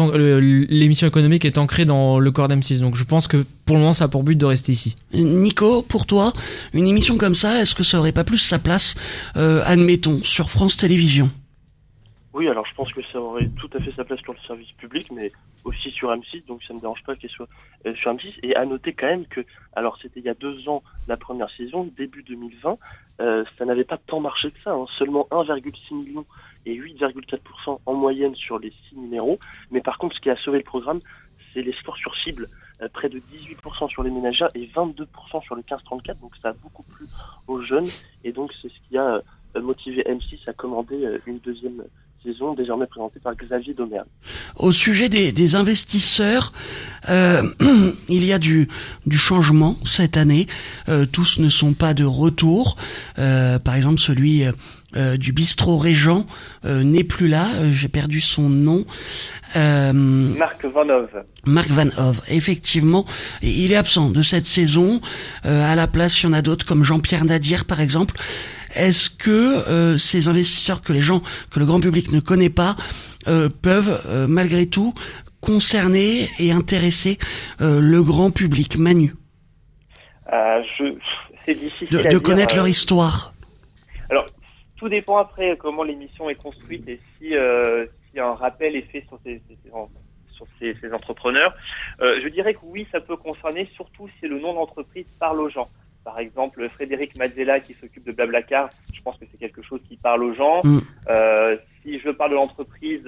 Speaker 5: l'émission économique est ancrée dans le corps d'M6. Donc je pense que pour le moment, ça a pour but de rester ici.
Speaker 4: Nico, pour toi, une émission comme ça, est-ce que ça aurait pas plus sa place, euh, admettons, sur France Télévisions?
Speaker 7: Oui, alors je pense que ça aurait tout à fait sa place sur le service public, mais aussi sur M6, donc ça ne me dérange pas qu'elle soit euh, sur M6. Et à noter quand même que, alors c'était il y a deux ans la première saison, début 2020, euh, ça n'avait pas tant marché que ça, hein, seulement 1,6 million et 8,4% en moyenne sur les six numéros. Mais par contre, ce qui a sauvé le programme, c'est les scores sur cible, euh, près de 18% sur les ménagères et 22% sur le 15-34, donc ça a beaucoup plu aux jeunes, et donc c'est ce qui a motivé M6 à commander une deuxième saison désormais présentée par Xavier Domergue.
Speaker 4: Au sujet des, des investisseurs, euh, il y a du, du changement cette année. Euh, tous ne sont pas de retour. Euh, par exemple, celui euh, du bistrot Régent euh, n'est plus là. J'ai perdu son nom. Euh,
Speaker 11: Marc Vanov.
Speaker 4: Marc Van Hove, effectivement, il est absent de cette saison. Euh, à la place, il y en a d'autres comme Jean-Pierre Nadir, par exemple. Est-ce que euh, ces investisseurs que les gens, que le grand public ne connaît pas, euh, peuvent euh, malgré tout concerner et intéresser le grand public, Manu,
Speaker 11: je... C'est difficile
Speaker 4: de,
Speaker 11: à
Speaker 4: de
Speaker 11: dire,
Speaker 4: connaître leur histoire
Speaker 11: Alors, tout dépend après comment l'émission est construite et si, si un rappel est fait sur ces, ces- ces- sur ces, ces entrepreneurs. Euh, je dirais que oui, ça peut concerner, surtout si le nom d'entreprise parle aux gens. Par exemple, Frédéric Mazzella qui s'occupe de Blablacar, je pense que c'est quelque chose qui parle aux gens.
Speaker 4: Mm.
Speaker 11: Euh, si je parle de l'entreprise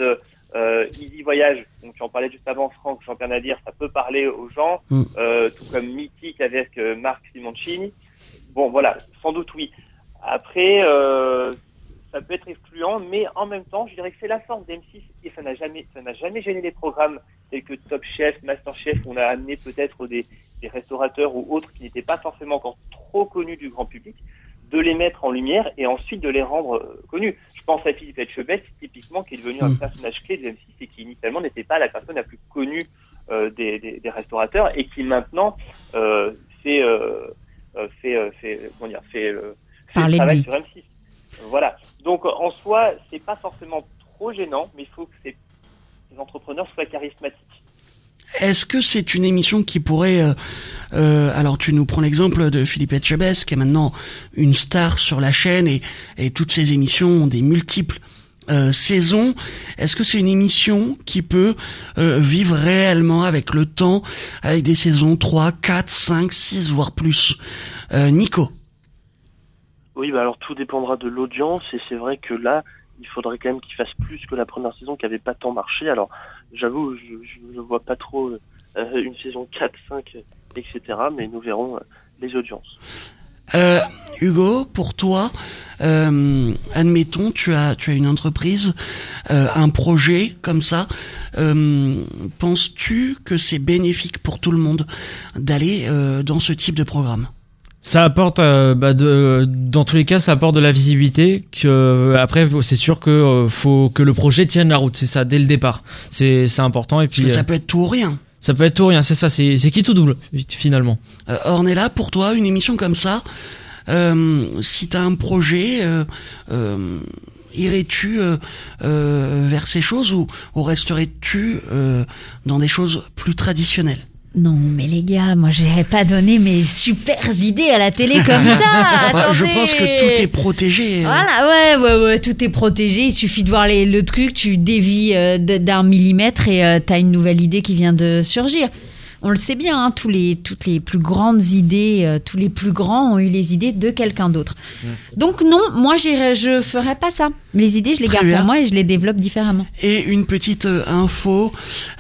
Speaker 11: euh, Easy Voyage, donc tu en parlais juste avant Franck, Jean-Pierre Nadir, ça peut parler aux gens,
Speaker 4: Mm.
Speaker 11: euh, tout comme Mythique avec Marc Simoncini. Bon, voilà, sans doute oui. Après, ça peut être excluant, mais en même temps, je dirais que c'est la force d'M6 et ça n'a jamais, ça n'a jamais gêné les programmes tels que Top Chef, Master Chef, où on a amené peut-être des, des restaurateurs ou autres qui n'étaient pas forcément encore trop connus du grand public, de les mettre en lumière et ensuite de les rendre euh, connus. Je pense à Philippe Etchebest, typiquement, qui est devenu un
Speaker 4: Mm.
Speaker 11: personnage clé de M6 et qui initialement n'était pas la personne la plus connue euh, des, des, des restaurateurs et qui maintenant euh, fait, euh, euh, fait, fait, comment dire, fait, euh, fait le travail sur M6. Voilà. Donc en soi, c'est pas forcément trop gênant, mais il faut que ces, ces entrepreneurs soient charismatiques.
Speaker 4: Est-ce que c'est une émission qui pourrait... euh, euh, alors tu nous prends l'exemple de Philippe Etchebest, qui est maintenant une star sur la chaîne, et, et toutes ces émissions ont des multiples euh, saisons. Est-ce que c'est une émission qui peut euh, vivre réellement avec le temps, avec des saisons 3, 4, 5, 6, voire plus? Nico
Speaker 7: Oui, bah alors tout dépendra de l'audience et c'est vrai que là, il faudrait quand même qu'il fasse plus que la première saison qui avait pas tant marché. Alors, j'avoue, je ne vois pas trop euh, une saison 4, 5, etc. Mais nous verrons euh, les audiences.
Speaker 4: Euh, Hugo, pour toi, euh, admettons, tu as, tu as une entreprise, euh, un projet comme ça. Euh, Penses-tu que c'est bénéfique pour tout le monde d'aller dans ce type de programme?
Speaker 5: Ça apporte, euh, bah, de, dans tous les cas, ça apporte de la visibilité. Que euh, après, c'est sûr que euh, faut que le projet tienne la route. C'est ça dès le départ. C'est c'est important. Et
Speaker 4: Parce
Speaker 5: puis
Speaker 4: que
Speaker 5: euh,
Speaker 4: ça peut être tout ou rien.
Speaker 5: ça peut être tout ou rien. C'est ça. C'est c'est qui tout double finalement.
Speaker 4: Euh, Ornella, pour toi, une émission comme ça, euh, si tu as un projet, euh, euh, irais-tu euh, euh, vers ces choses ou, ou resterais-tu euh, dans des choses plus traditionnelles?
Speaker 3: Non, mais les gars, moi, j'irais pas donner mes super idées à la télé comme ça.
Speaker 4: Bah, Je pense que tout est protégé.
Speaker 3: Voilà, ouais, ouais, ouais, tout est protégé. Il suffit de voir les, le truc, tu dévis euh, d'un millimètre et euh, t'as une nouvelle idée qui vient de surgir. On le sait bien, hein, tous les, toutes les plus grandes idées, euh, tous les plus grands ont eu les idées de quelqu'un d'autre. Donc non, moi j'irais, je ferais pas ça. Les idées, je les
Speaker 4: Très
Speaker 3: garde
Speaker 4: bien.
Speaker 3: pour moi et je les développe différemment.
Speaker 4: Et une petite euh, info,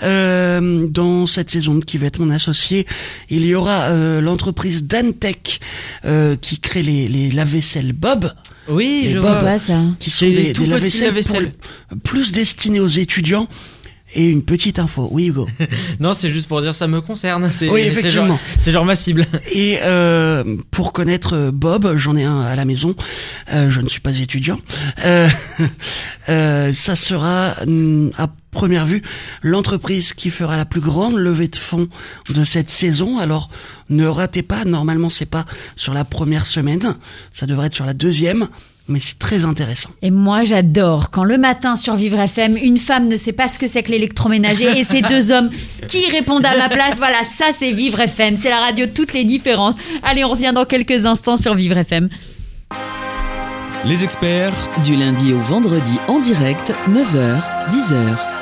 Speaker 4: euh, dans cette saison qui va être mon associé, il y aura euh, l'entreprise Dantech euh, qui crée les, les lave-vaisselle Bob,
Speaker 5: Oui,
Speaker 4: Les
Speaker 5: je
Speaker 4: Bob.
Speaker 5: vois.
Speaker 3: Ça
Speaker 4: qui sont
Speaker 5: C'est
Speaker 4: des, des
Speaker 5: petits
Speaker 4: lave-vaisselle
Speaker 5: lave-vaisselle.
Speaker 4: pour- plus destinés aux étudiants. Et une petite info, oui Hugo.
Speaker 5: Non, c'est juste pour dire ça me concerne. C'est
Speaker 4: Oui, effectivement.
Speaker 5: C'est genre ma cible.
Speaker 4: Et euh, pour connaître euh, Bob, j'en ai un à la maison. Euh, je ne suis pas étudiant. Euh, euh, ça sera mm, à première vue l'entreprise qui fera la plus grande levée de fonds de cette saison. Alors ne ratez pas. Normalement, c'est pas sur la première semaine. Ça devrait être sur la deuxième. Mais c'est très intéressant.
Speaker 3: Et moi, j'adore quand le matin sur Vivre FM, une femme ne sait pas ce que c'est que l'électroménager et ces deux hommes qui répondent à ma place. Voilà, ça c'est Vivre FM. C'est la radio de toutes les différences. Allez, on revient dans quelques instants sur Vivre FM.
Speaker 1: Les experts
Speaker 12: Du lundi au vendredi en direct, 9h, 10h.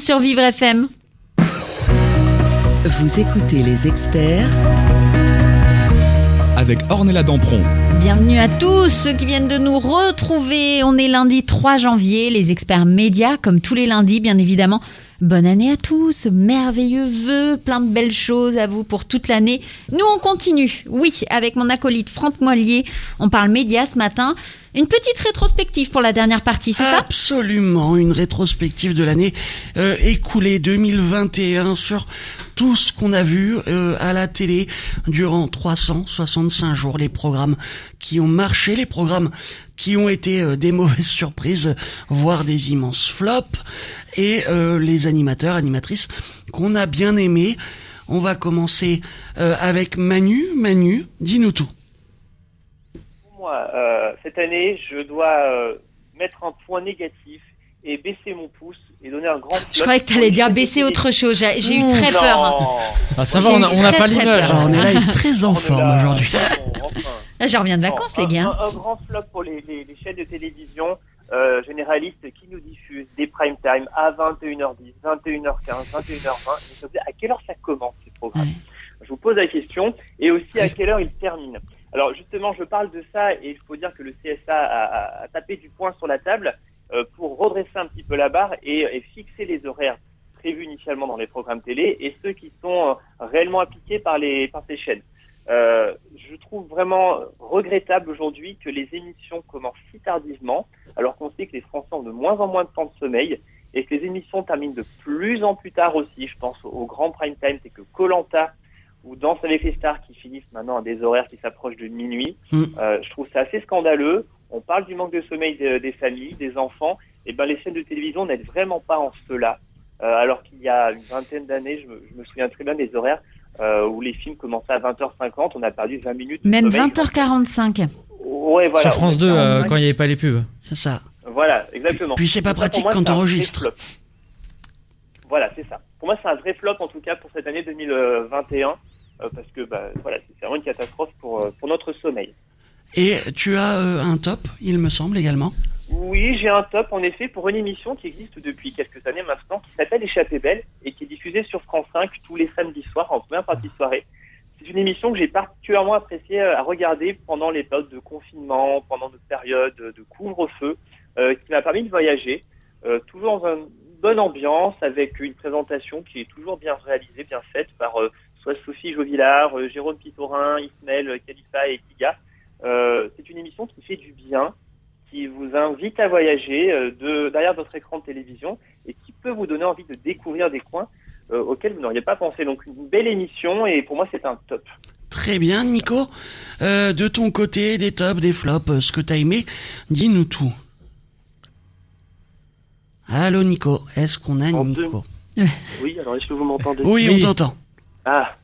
Speaker 3: Sur Vivre FM.
Speaker 2: Vous écoutez les experts
Speaker 1: avec Ornella Dampron.
Speaker 3: Bienvenue à tous ceux qui viennent de nous retrouver. On est lundi 3 janvier, les experts médias, comme tous les lundis, bien évidemment. Bonne année à tous, merveilleux vœux, plein de belles choses à vous pour toute l'année. Nous, on continue, oui, avec mon acolyte Franck Moilier. On parle médias ce matin. Une petite rétrospective pour la dernière partie,
Speaker 4: Absolument, une rétrospective de l'année euh, écoulée 2021 sur tout ce qu'on a vu euh, à la télé durant 365 jours, les programmes qui ont marché, les programmes qui ont été euh, des mauvaises surprises, voire des immenses flops, et euh, les animateurs, animatrices qu'on a bien aimés. On va commencer avec Manu. Manu, dis-nous tout.
Speaker 11: Moi, euh, cette année, je dois euh, mettre un point négatif et baisser mon pouce et donner un grand.
Speaker 3: Je croyais que tu allais dire baisser autre chose. J'ai eu très
Speaker 11: Non.
Speaker 3: peur. hein.
Speaker 5: Ah, ça va, on n'a pas l'image.
Speaker 4: Alors, on est là, il est très en forme aujourd'hui.
Speaker 3: Là, je reviens de vacances, les gars.
Speaker 11: Un, un grand flop pour les, les, les chaînes de télévision euh, généralistes qui nous diffusent des prime time à 21h10, 21h15, 21h20. Et je me dis, à quelle heure ça commence ces programmes Je vous pose la question et aussi à quelle heure ils terminent. Alors justement, je parle de ça et il faut dire que le CSA a, a- tapé du poing sur la table euh, pour redresser un petit peu la barre et, et fixer les horaires prévus initialement dans les programmes télé et ceux qui sont euh, réellement appliqués par les par ces chaînes. Euh, je trouve vraiment regrettable aujourd'hui que les émissions commencent si tardivement, alors qu'on sait que les Français ont de moins en moins de temps de sommeil et que les émissions terminent de plus en plus tard aussi. Je pense au grand prime time, c'est que Colanta ou Danse avec les stars qui finissent maintenant à des horaires qui s'approchent de minuit.
Speaker 4: Mm.
Speaker 11: Euh, je trouve ça assez scandaleux. On parle du manque de sommeil de- des familles, des enfants. Et ben les chaînes de télévision n'aident vraiment pas en cela. Euh, alors qu'il y a une vingtaine d'années, je me, je me souviens très bien des horaires euh, où les films commençaient à 20h50, on a perdu 20 minutes. de
Speaker 3: Même
Speaker 11: sommeil.
Speaker 3: 20h45.
Speaker 11: Ouais, voilà.
Speaker 5: Sur France 2, euh, quand il n'y avait pas les pubs.
Speaker 4: C'est ça.
Speaker 11: Voilà, exactement.
Speaker 4: Puis c'est pas
Speaker 11: Donc
Speaker 4: pratique
Speaker 11: moi,
Speaker 4: quand
Speaker 11: vrai flop. Voilà, c'est ça. Pour moi, c'est un vrai flop en tout cas pour cette année 2021 euh, parce que bah, voilà, c'est vraiment une catastrophe pour euh, pour notre sommeil.
Speaker 4: Et tu as euh, un top, il me semble également.
Speaker 11: Oui, j'ai un top en effet pour une émission qui existe depuis quelques années maintenant qui s'appelle Échappée belle et qui est diffusée sur France 5 tous les samedis soirs en première partie de soirée. C'est une émission que j'ai particulièrement appréciée euh, à regarder pendant les périodes de confinement, pendant notre période de couvre-feu, euh, qui m'a permis de voyager, euh, toujours dans une bonne ambiance, avec une présentation qui est toujours bien réalisée, bien faite par euh, soit Sophie Jovillard, euh, Jérôme Pitorin, Ismaël Khalifa et Tiga. Euh, c'est une émission qui fait du bien, qui vous invite à voyager euh, de, derrière votre écran de télévision et qui peut vous donner envie de découvrir des coins euh, auxquels vous n'auriez pas pensé. Donc une belle émission et pour moi c'est un top.
Speaker 4: Très bien, Nico. Euh, de ton côté, des tops, des flops, ce que t'as aimé, dis-nous tout. Allô Nico, est-ce qu'on a
Speaker 7: En deux-
Speaker 4: Nico
Speaker 7: Oui, alors est-ce que vous m'entendez?
Speaker 4: Oui, on t'entend.
Speaker 7: Ah,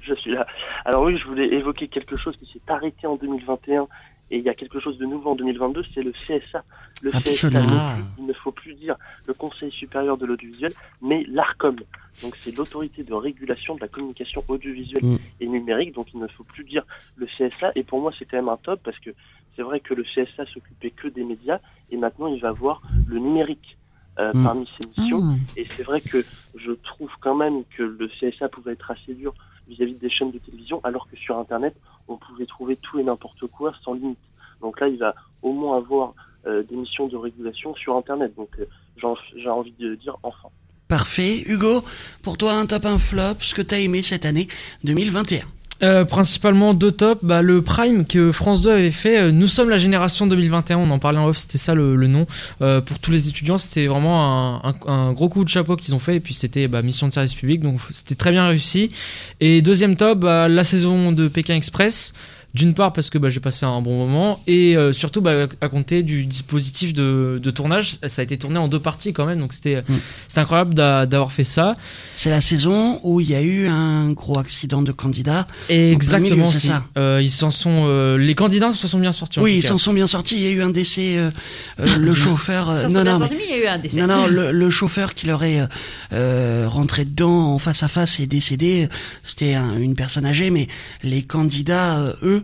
Speaker 7: je suis là. Alors oui, je voulais évoquer quelque chose qui s'est arrêté en 2021 et il y a quelque chose de nouveau en 2022, c'est le CSA. Le
Speaker 4: Absolument.
Speaker 7: CSA, il ne faut plus dire le Conseil supérieur de l'audiovisuel, mais l'ARCOM. Donc c'est l'autorité de régulation de la communication audiovisuelle
Speaker 4: Mm.
Speaker 7: et numérique, donc il ne faut plus dire le CSA. Et pour moi, c'est quand même un top parce que c'est vrai que le CSA s'occupait que des médias et maintenant il va voir le numérique. Euh,
Speaker 4: Mm.
Speaker 7: parmi ses missions.
Speaker 3: Ah.
Speaker 7: Et c'est vrai que je trouve quand même que le CSA pouvait être assez dur vis-à-vis des chaînes de télévision, alors que sur Internet, on pouvait trouver tout et n'importe quoi sans limite. Donc là, il va au moins avoir euh, des missions de régulation sur Internet. Donc euh, j'en- j'ai envie de dire enfin.
Speaker 4: Parfait. Hugo, pour toi un top, un flop, ce que t'as aimé cette année 2021
Speaker 5: Euh, principalement deux tops. Bah, le Prime que France 2 avait fait, euh, Nous sommes la génération 2021, on en parlait en off, c'était ça le, nom. Euh, pour tous les étudiants, c'était vraiment un gros coup de chapeau qu'ils ont fait. Et puis c'était bah, mission de service public, donc c'était très bien réussi. Et deuxième top, bah, la saison de Pékin Express. D'une part parce que bah, j'ai passé un bon moment et euh, surtout bah, à compter du dispositif de, de tournage, ça a été tourné en deux parties quand même, donc c'était
Speaker 4: Mm.
Speaker 5: c'était incroyable d'a- d'avoir fait ça.
Speaker 4: C'est la saison où il y a eu un gros accident de candidat.
Speaker 5: Et
Speaker 4: En plein milieu,
Speaker 5: exactement,
Speaker 4: c'est
Speaker 5: si.
Speaker 4: ça.
Speaker 5: Euh, ils s'en sont, euh, les candidats se sont bien sortis. en
Speaker 4: Oui, ils s'en sont bien sortis. Il y a eu un décès. euh, euh, le chauffeur. euh, non, non,
Speaker 3: il y a eu un décès.
Speaker 4: Non, non, le, le chauffeur qui leur est rentré dedans en face à face est décédé. C'était un- une personne âgée, mais les candidats, euh, eux,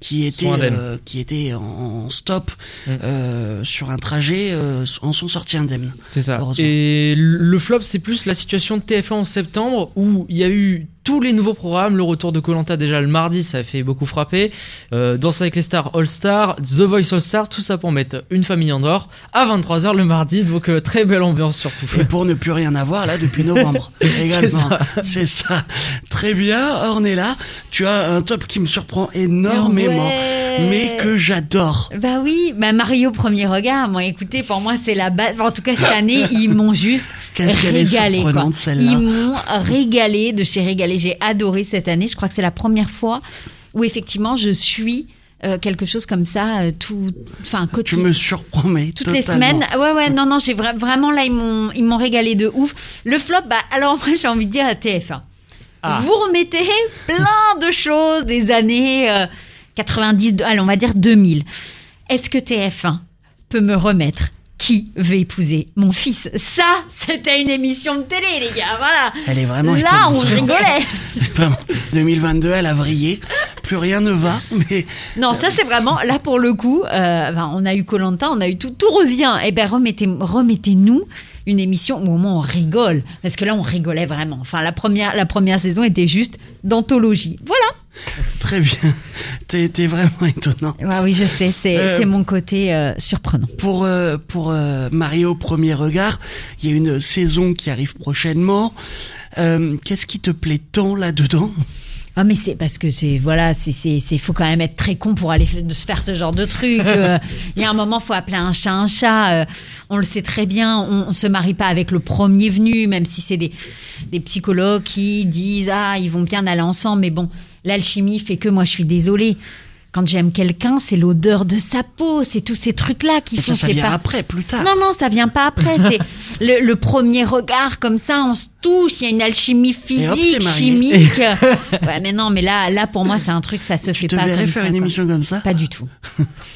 Speaker 4: qui étaient
Speaker 5: indemnes.
Speaker 4: euh, qui étaient en, stop
Speaker 5: Mm.
Speaker 4: euh, sur un trajet, euh, en sont sortis indemnes.
Speaker 5: C'est ça. Et le flop, c'est plus la situation de TF1 en septembre où il y a eu tous les nouveaux programmes, le retour de Colanta déjà le mardi, ça a fait beaucoup frapper. Euh, Danse avec les stars All Star, The Voice All Star, tout ça pour mettre une famille en or à 23h le mardi, donc euh, très belle ambiance surtout.
Speaker 4: Et pour ne plus rien avoir là depuis novembre également. C'est ça. Très bien, Ornella, tu as un top qui me surprend énormément,
Speaker 3: Ouais.
Speaker 4: mais que j'adore.
Speaker 3: Bah oui, bah Mario premier regard. Moi, écoutez, pour moi c'est la base. Enfin, en tout cas cette année, ils m'ont juste
Speaker 4: Qu'est-ce qu'elle est surprenante, celle-là.
Speaker 3: Ils m'ont régalé de chez régalé. J'ai adoré cette année. Je crois que c'est la première fois où effectivement je suis euh, quelque chose comme ça, euh, tout, enfin
Speaker 4: Tu me surprends, mais
Speaker 3: toutes les
Speaker 4: totalement.
Speaker 3: semaines. Ouais, ouais, non, non, j'ai vra- vraiment là, ils m'ont, ils m'ont régalé de ouf. Le flop, bah, alors moi, j'ai envie de dire à TF1.
Speaker 5: Ah.
Speaker 3: Vous remettez plein de choses des années euh, 90, de- allez, on va dire 2000. Est-ce que TF1 peut me remettre qui veut épouser mon fils? Ça, c'était une émission de télé, les gars, voilà.
Speaker 4: Elle est vraiment
Speaker 3: Là, on rigolait.
Speaker 4: Vraiment, 2022, elle a vrillé. Plus rien ne va, mais
Speaker 3: Non, ça c'est vraiment là pour le coup. euh, on a eu Colanta, on a eu tout, tout revient. Eh ben remettez, remettez-nous une émission où au moins on rigole, parce que là on rigolait vraiment. Enfin la première, la première saison était juste d'anthologie. Voilà.
Speaker 4: Très bien. T'es vraiment étonnante.
Speaker 3: Ouais, oui, je sais, c'est
Speaker 4: Euh,
Speaker 3: mon côté euh, surprenant.
Speaker 4: Pour euh, pour euh, Mario premier regard, il y a une saison qui arrive prochainement. Qu'est-ce qui te plaît tant là-dedans?
Speaker 3: Ah mais c'est parce que c'est voilà c'est c'est c'est faut quand même être très con pour aller se faire ce genre de truc. euh, Il y a un moment faut appeler un chat un chat. euh, on le sait très bien. On, on se marie pas avec le premier venu, même si c'est des des psychologues qui disent ah ils vont bien aller ensemble. Mais bon l'alchimie fait que moi je suis désolée. Quand j'aime quelqu'un, c'est l'odeur de sa peau, c'est tous ces trucs-là qui
Speaker 4: Mais
Speaker 3: font.
Speaker 4: Ça, ça vient
Speaker 3: pas-
Speaker 4: après, plus tard.
Speaker 3: non, non, ça vient pas après. C'est le, le premier regard comme ça, on se touche. Il y a une alchimie
Speaker 4: hop,
Speaker 3: physique,
Speaker 4: marié.
Speaker 3: chimique. ouais, mais non, mais là, là pour moi, c'est un truc, ça se fait
Speaker 4: Tu te
Speaker 3: pas. comme
Speaker 4: faire
Speaker 3: ça,
Speaker 4: une émission comme ça
Speaker 3: Pas du tout.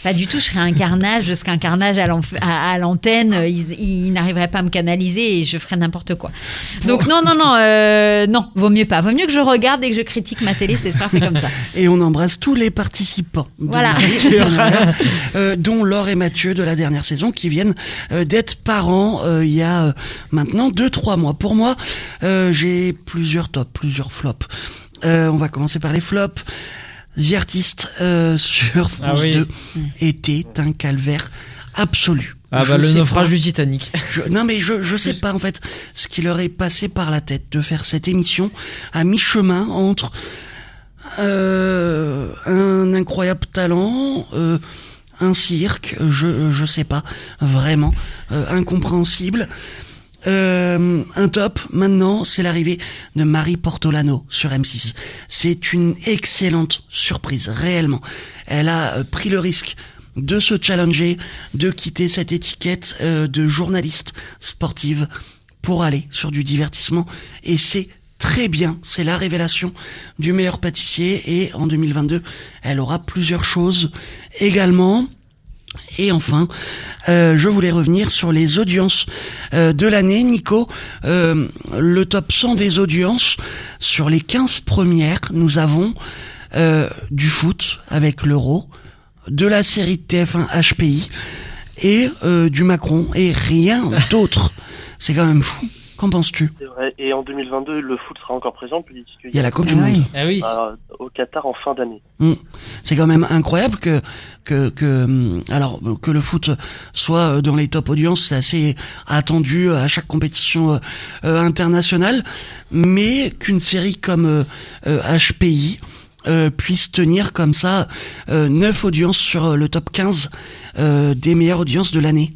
Speaker 3: Pas du tout. Je serais un carnage. Je serais un carnage à l'enf- à, à l'antenne. Ils, ils n'arriveraient pas à me canaliser et je ferais n'importe quoi. Donc non, non, non, euh, non. Vaut mieux pas. Vaut mieux que je regarde et que je critique ma télé. C'est parfait comme ça.
Speaker 4: Et on embrasse tous les participants. De
Speaker 3: Voilà.
Speaker 4: Euh, dont Laure et Mathieu de la dernière saison qui viennent euh, d'être parents euh, il y a euh, maintenant deux trois mois. Pour moi, euh, j'ai plusieurs tops, plusieurs flops. Euh, on va commencer par les flops. The Artist euh, sur France
Speaker 5: Ah oui.
Speaker 4: 2 était un calvaire absolu.
Speaker 5: Ah
Speaker 4: Je
Speaker 5: bah le naufrage
Speaker 4: pas.
Speaker 5: du Titanic.
Speaker 4: Je- non mais je je sais pas en fait ce qui leur est passé par la tête de faire cette émission à mi-chemin entre euh, un incroyable talent, euh, un cirque, je je sais pas vraiment euh, incompréhensible. Euh, un top maintenant, c'est l'arrivée de Marie Portolano sur M6. C'est une excellente surprise, réellement. Elle a euh, pris le risque de se challenger, de quitter cette étiquette euh, de journaliste sportive pour aller sur du divertissement. Et c'est très bien, c'est la révélation du meilleur pâtissier et en 2022, elle aura plusieurs choses également. Et enfin, euh, je voulais revenir sur les audiences euh, de l'année. Nico, euh, le top 100 des audiences, sur les 15 premières, nous avons euh, du foot avec l'euro, de la série de TF1 HPI et euh, du Macron et rien d'autre. C'est quand même fou. Qu'en penses-tu?
Speaker 7: C'est vrai. Et en 2022, le foot sera encore présent puisqu'il
Speaker 4: Il y a la Coupe du Monde.
Speaker 5: Ah oui.
Speaker 7: euh, au Qatar en fin d'année.
Speaker 4: Mm. C'est quand même incroyable que que que hum, alors que le foot soit euh, dans les top audiences, c'est assez attendu à chaque compétition euh, euh, internationale, mais qu'une série comme euh, euh, HPI euh, puisse tenir comme ça euh, 9 audiences sur euh, le top 15 euh, des meilleures audiences de l'année.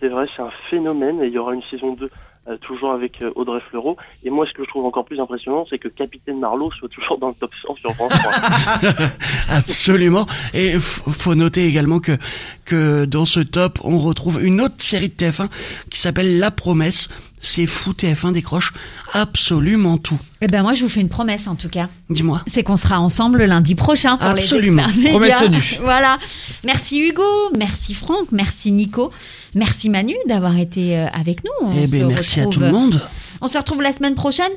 Speaker 7: C'est vrai, c'est un phénomène et il y aura une saison 2 euh, toujours avec euh, Audrey Fleurot. Et moi, ce que je trouve encore plus impressionnant, c'est que Capitaine Marlowe soit toujours dans le top 100 sur France 3.
Speaker 4: Absolument. Et faut noter également que que dans ce top, on retrouve une autre série de TF1 qui s'appelle La Promesse. C'est fou, TF1 décroche absolument tout.
Speaker 3: Eh ben moi, je vous fais une promesse en tout cas.
Speaker 4: Dis-moi.
Speaker 3: C'est qu'on sera ensemble lundi prochain pour
Speaker 4: Absolument.
Speaker 3: les
Speaker 5: Promesse tenue.
Speaker 3: Voilà. Merci Hugo, merci Franck, merci Nico, merci Manu d'avoir été euh, avec nous. On
Speaker 4: Eh
Speaker 3: se
Speaker 4: ben merci à tout le monde.
Speaker 3: On se retrouve la semaine prochaine.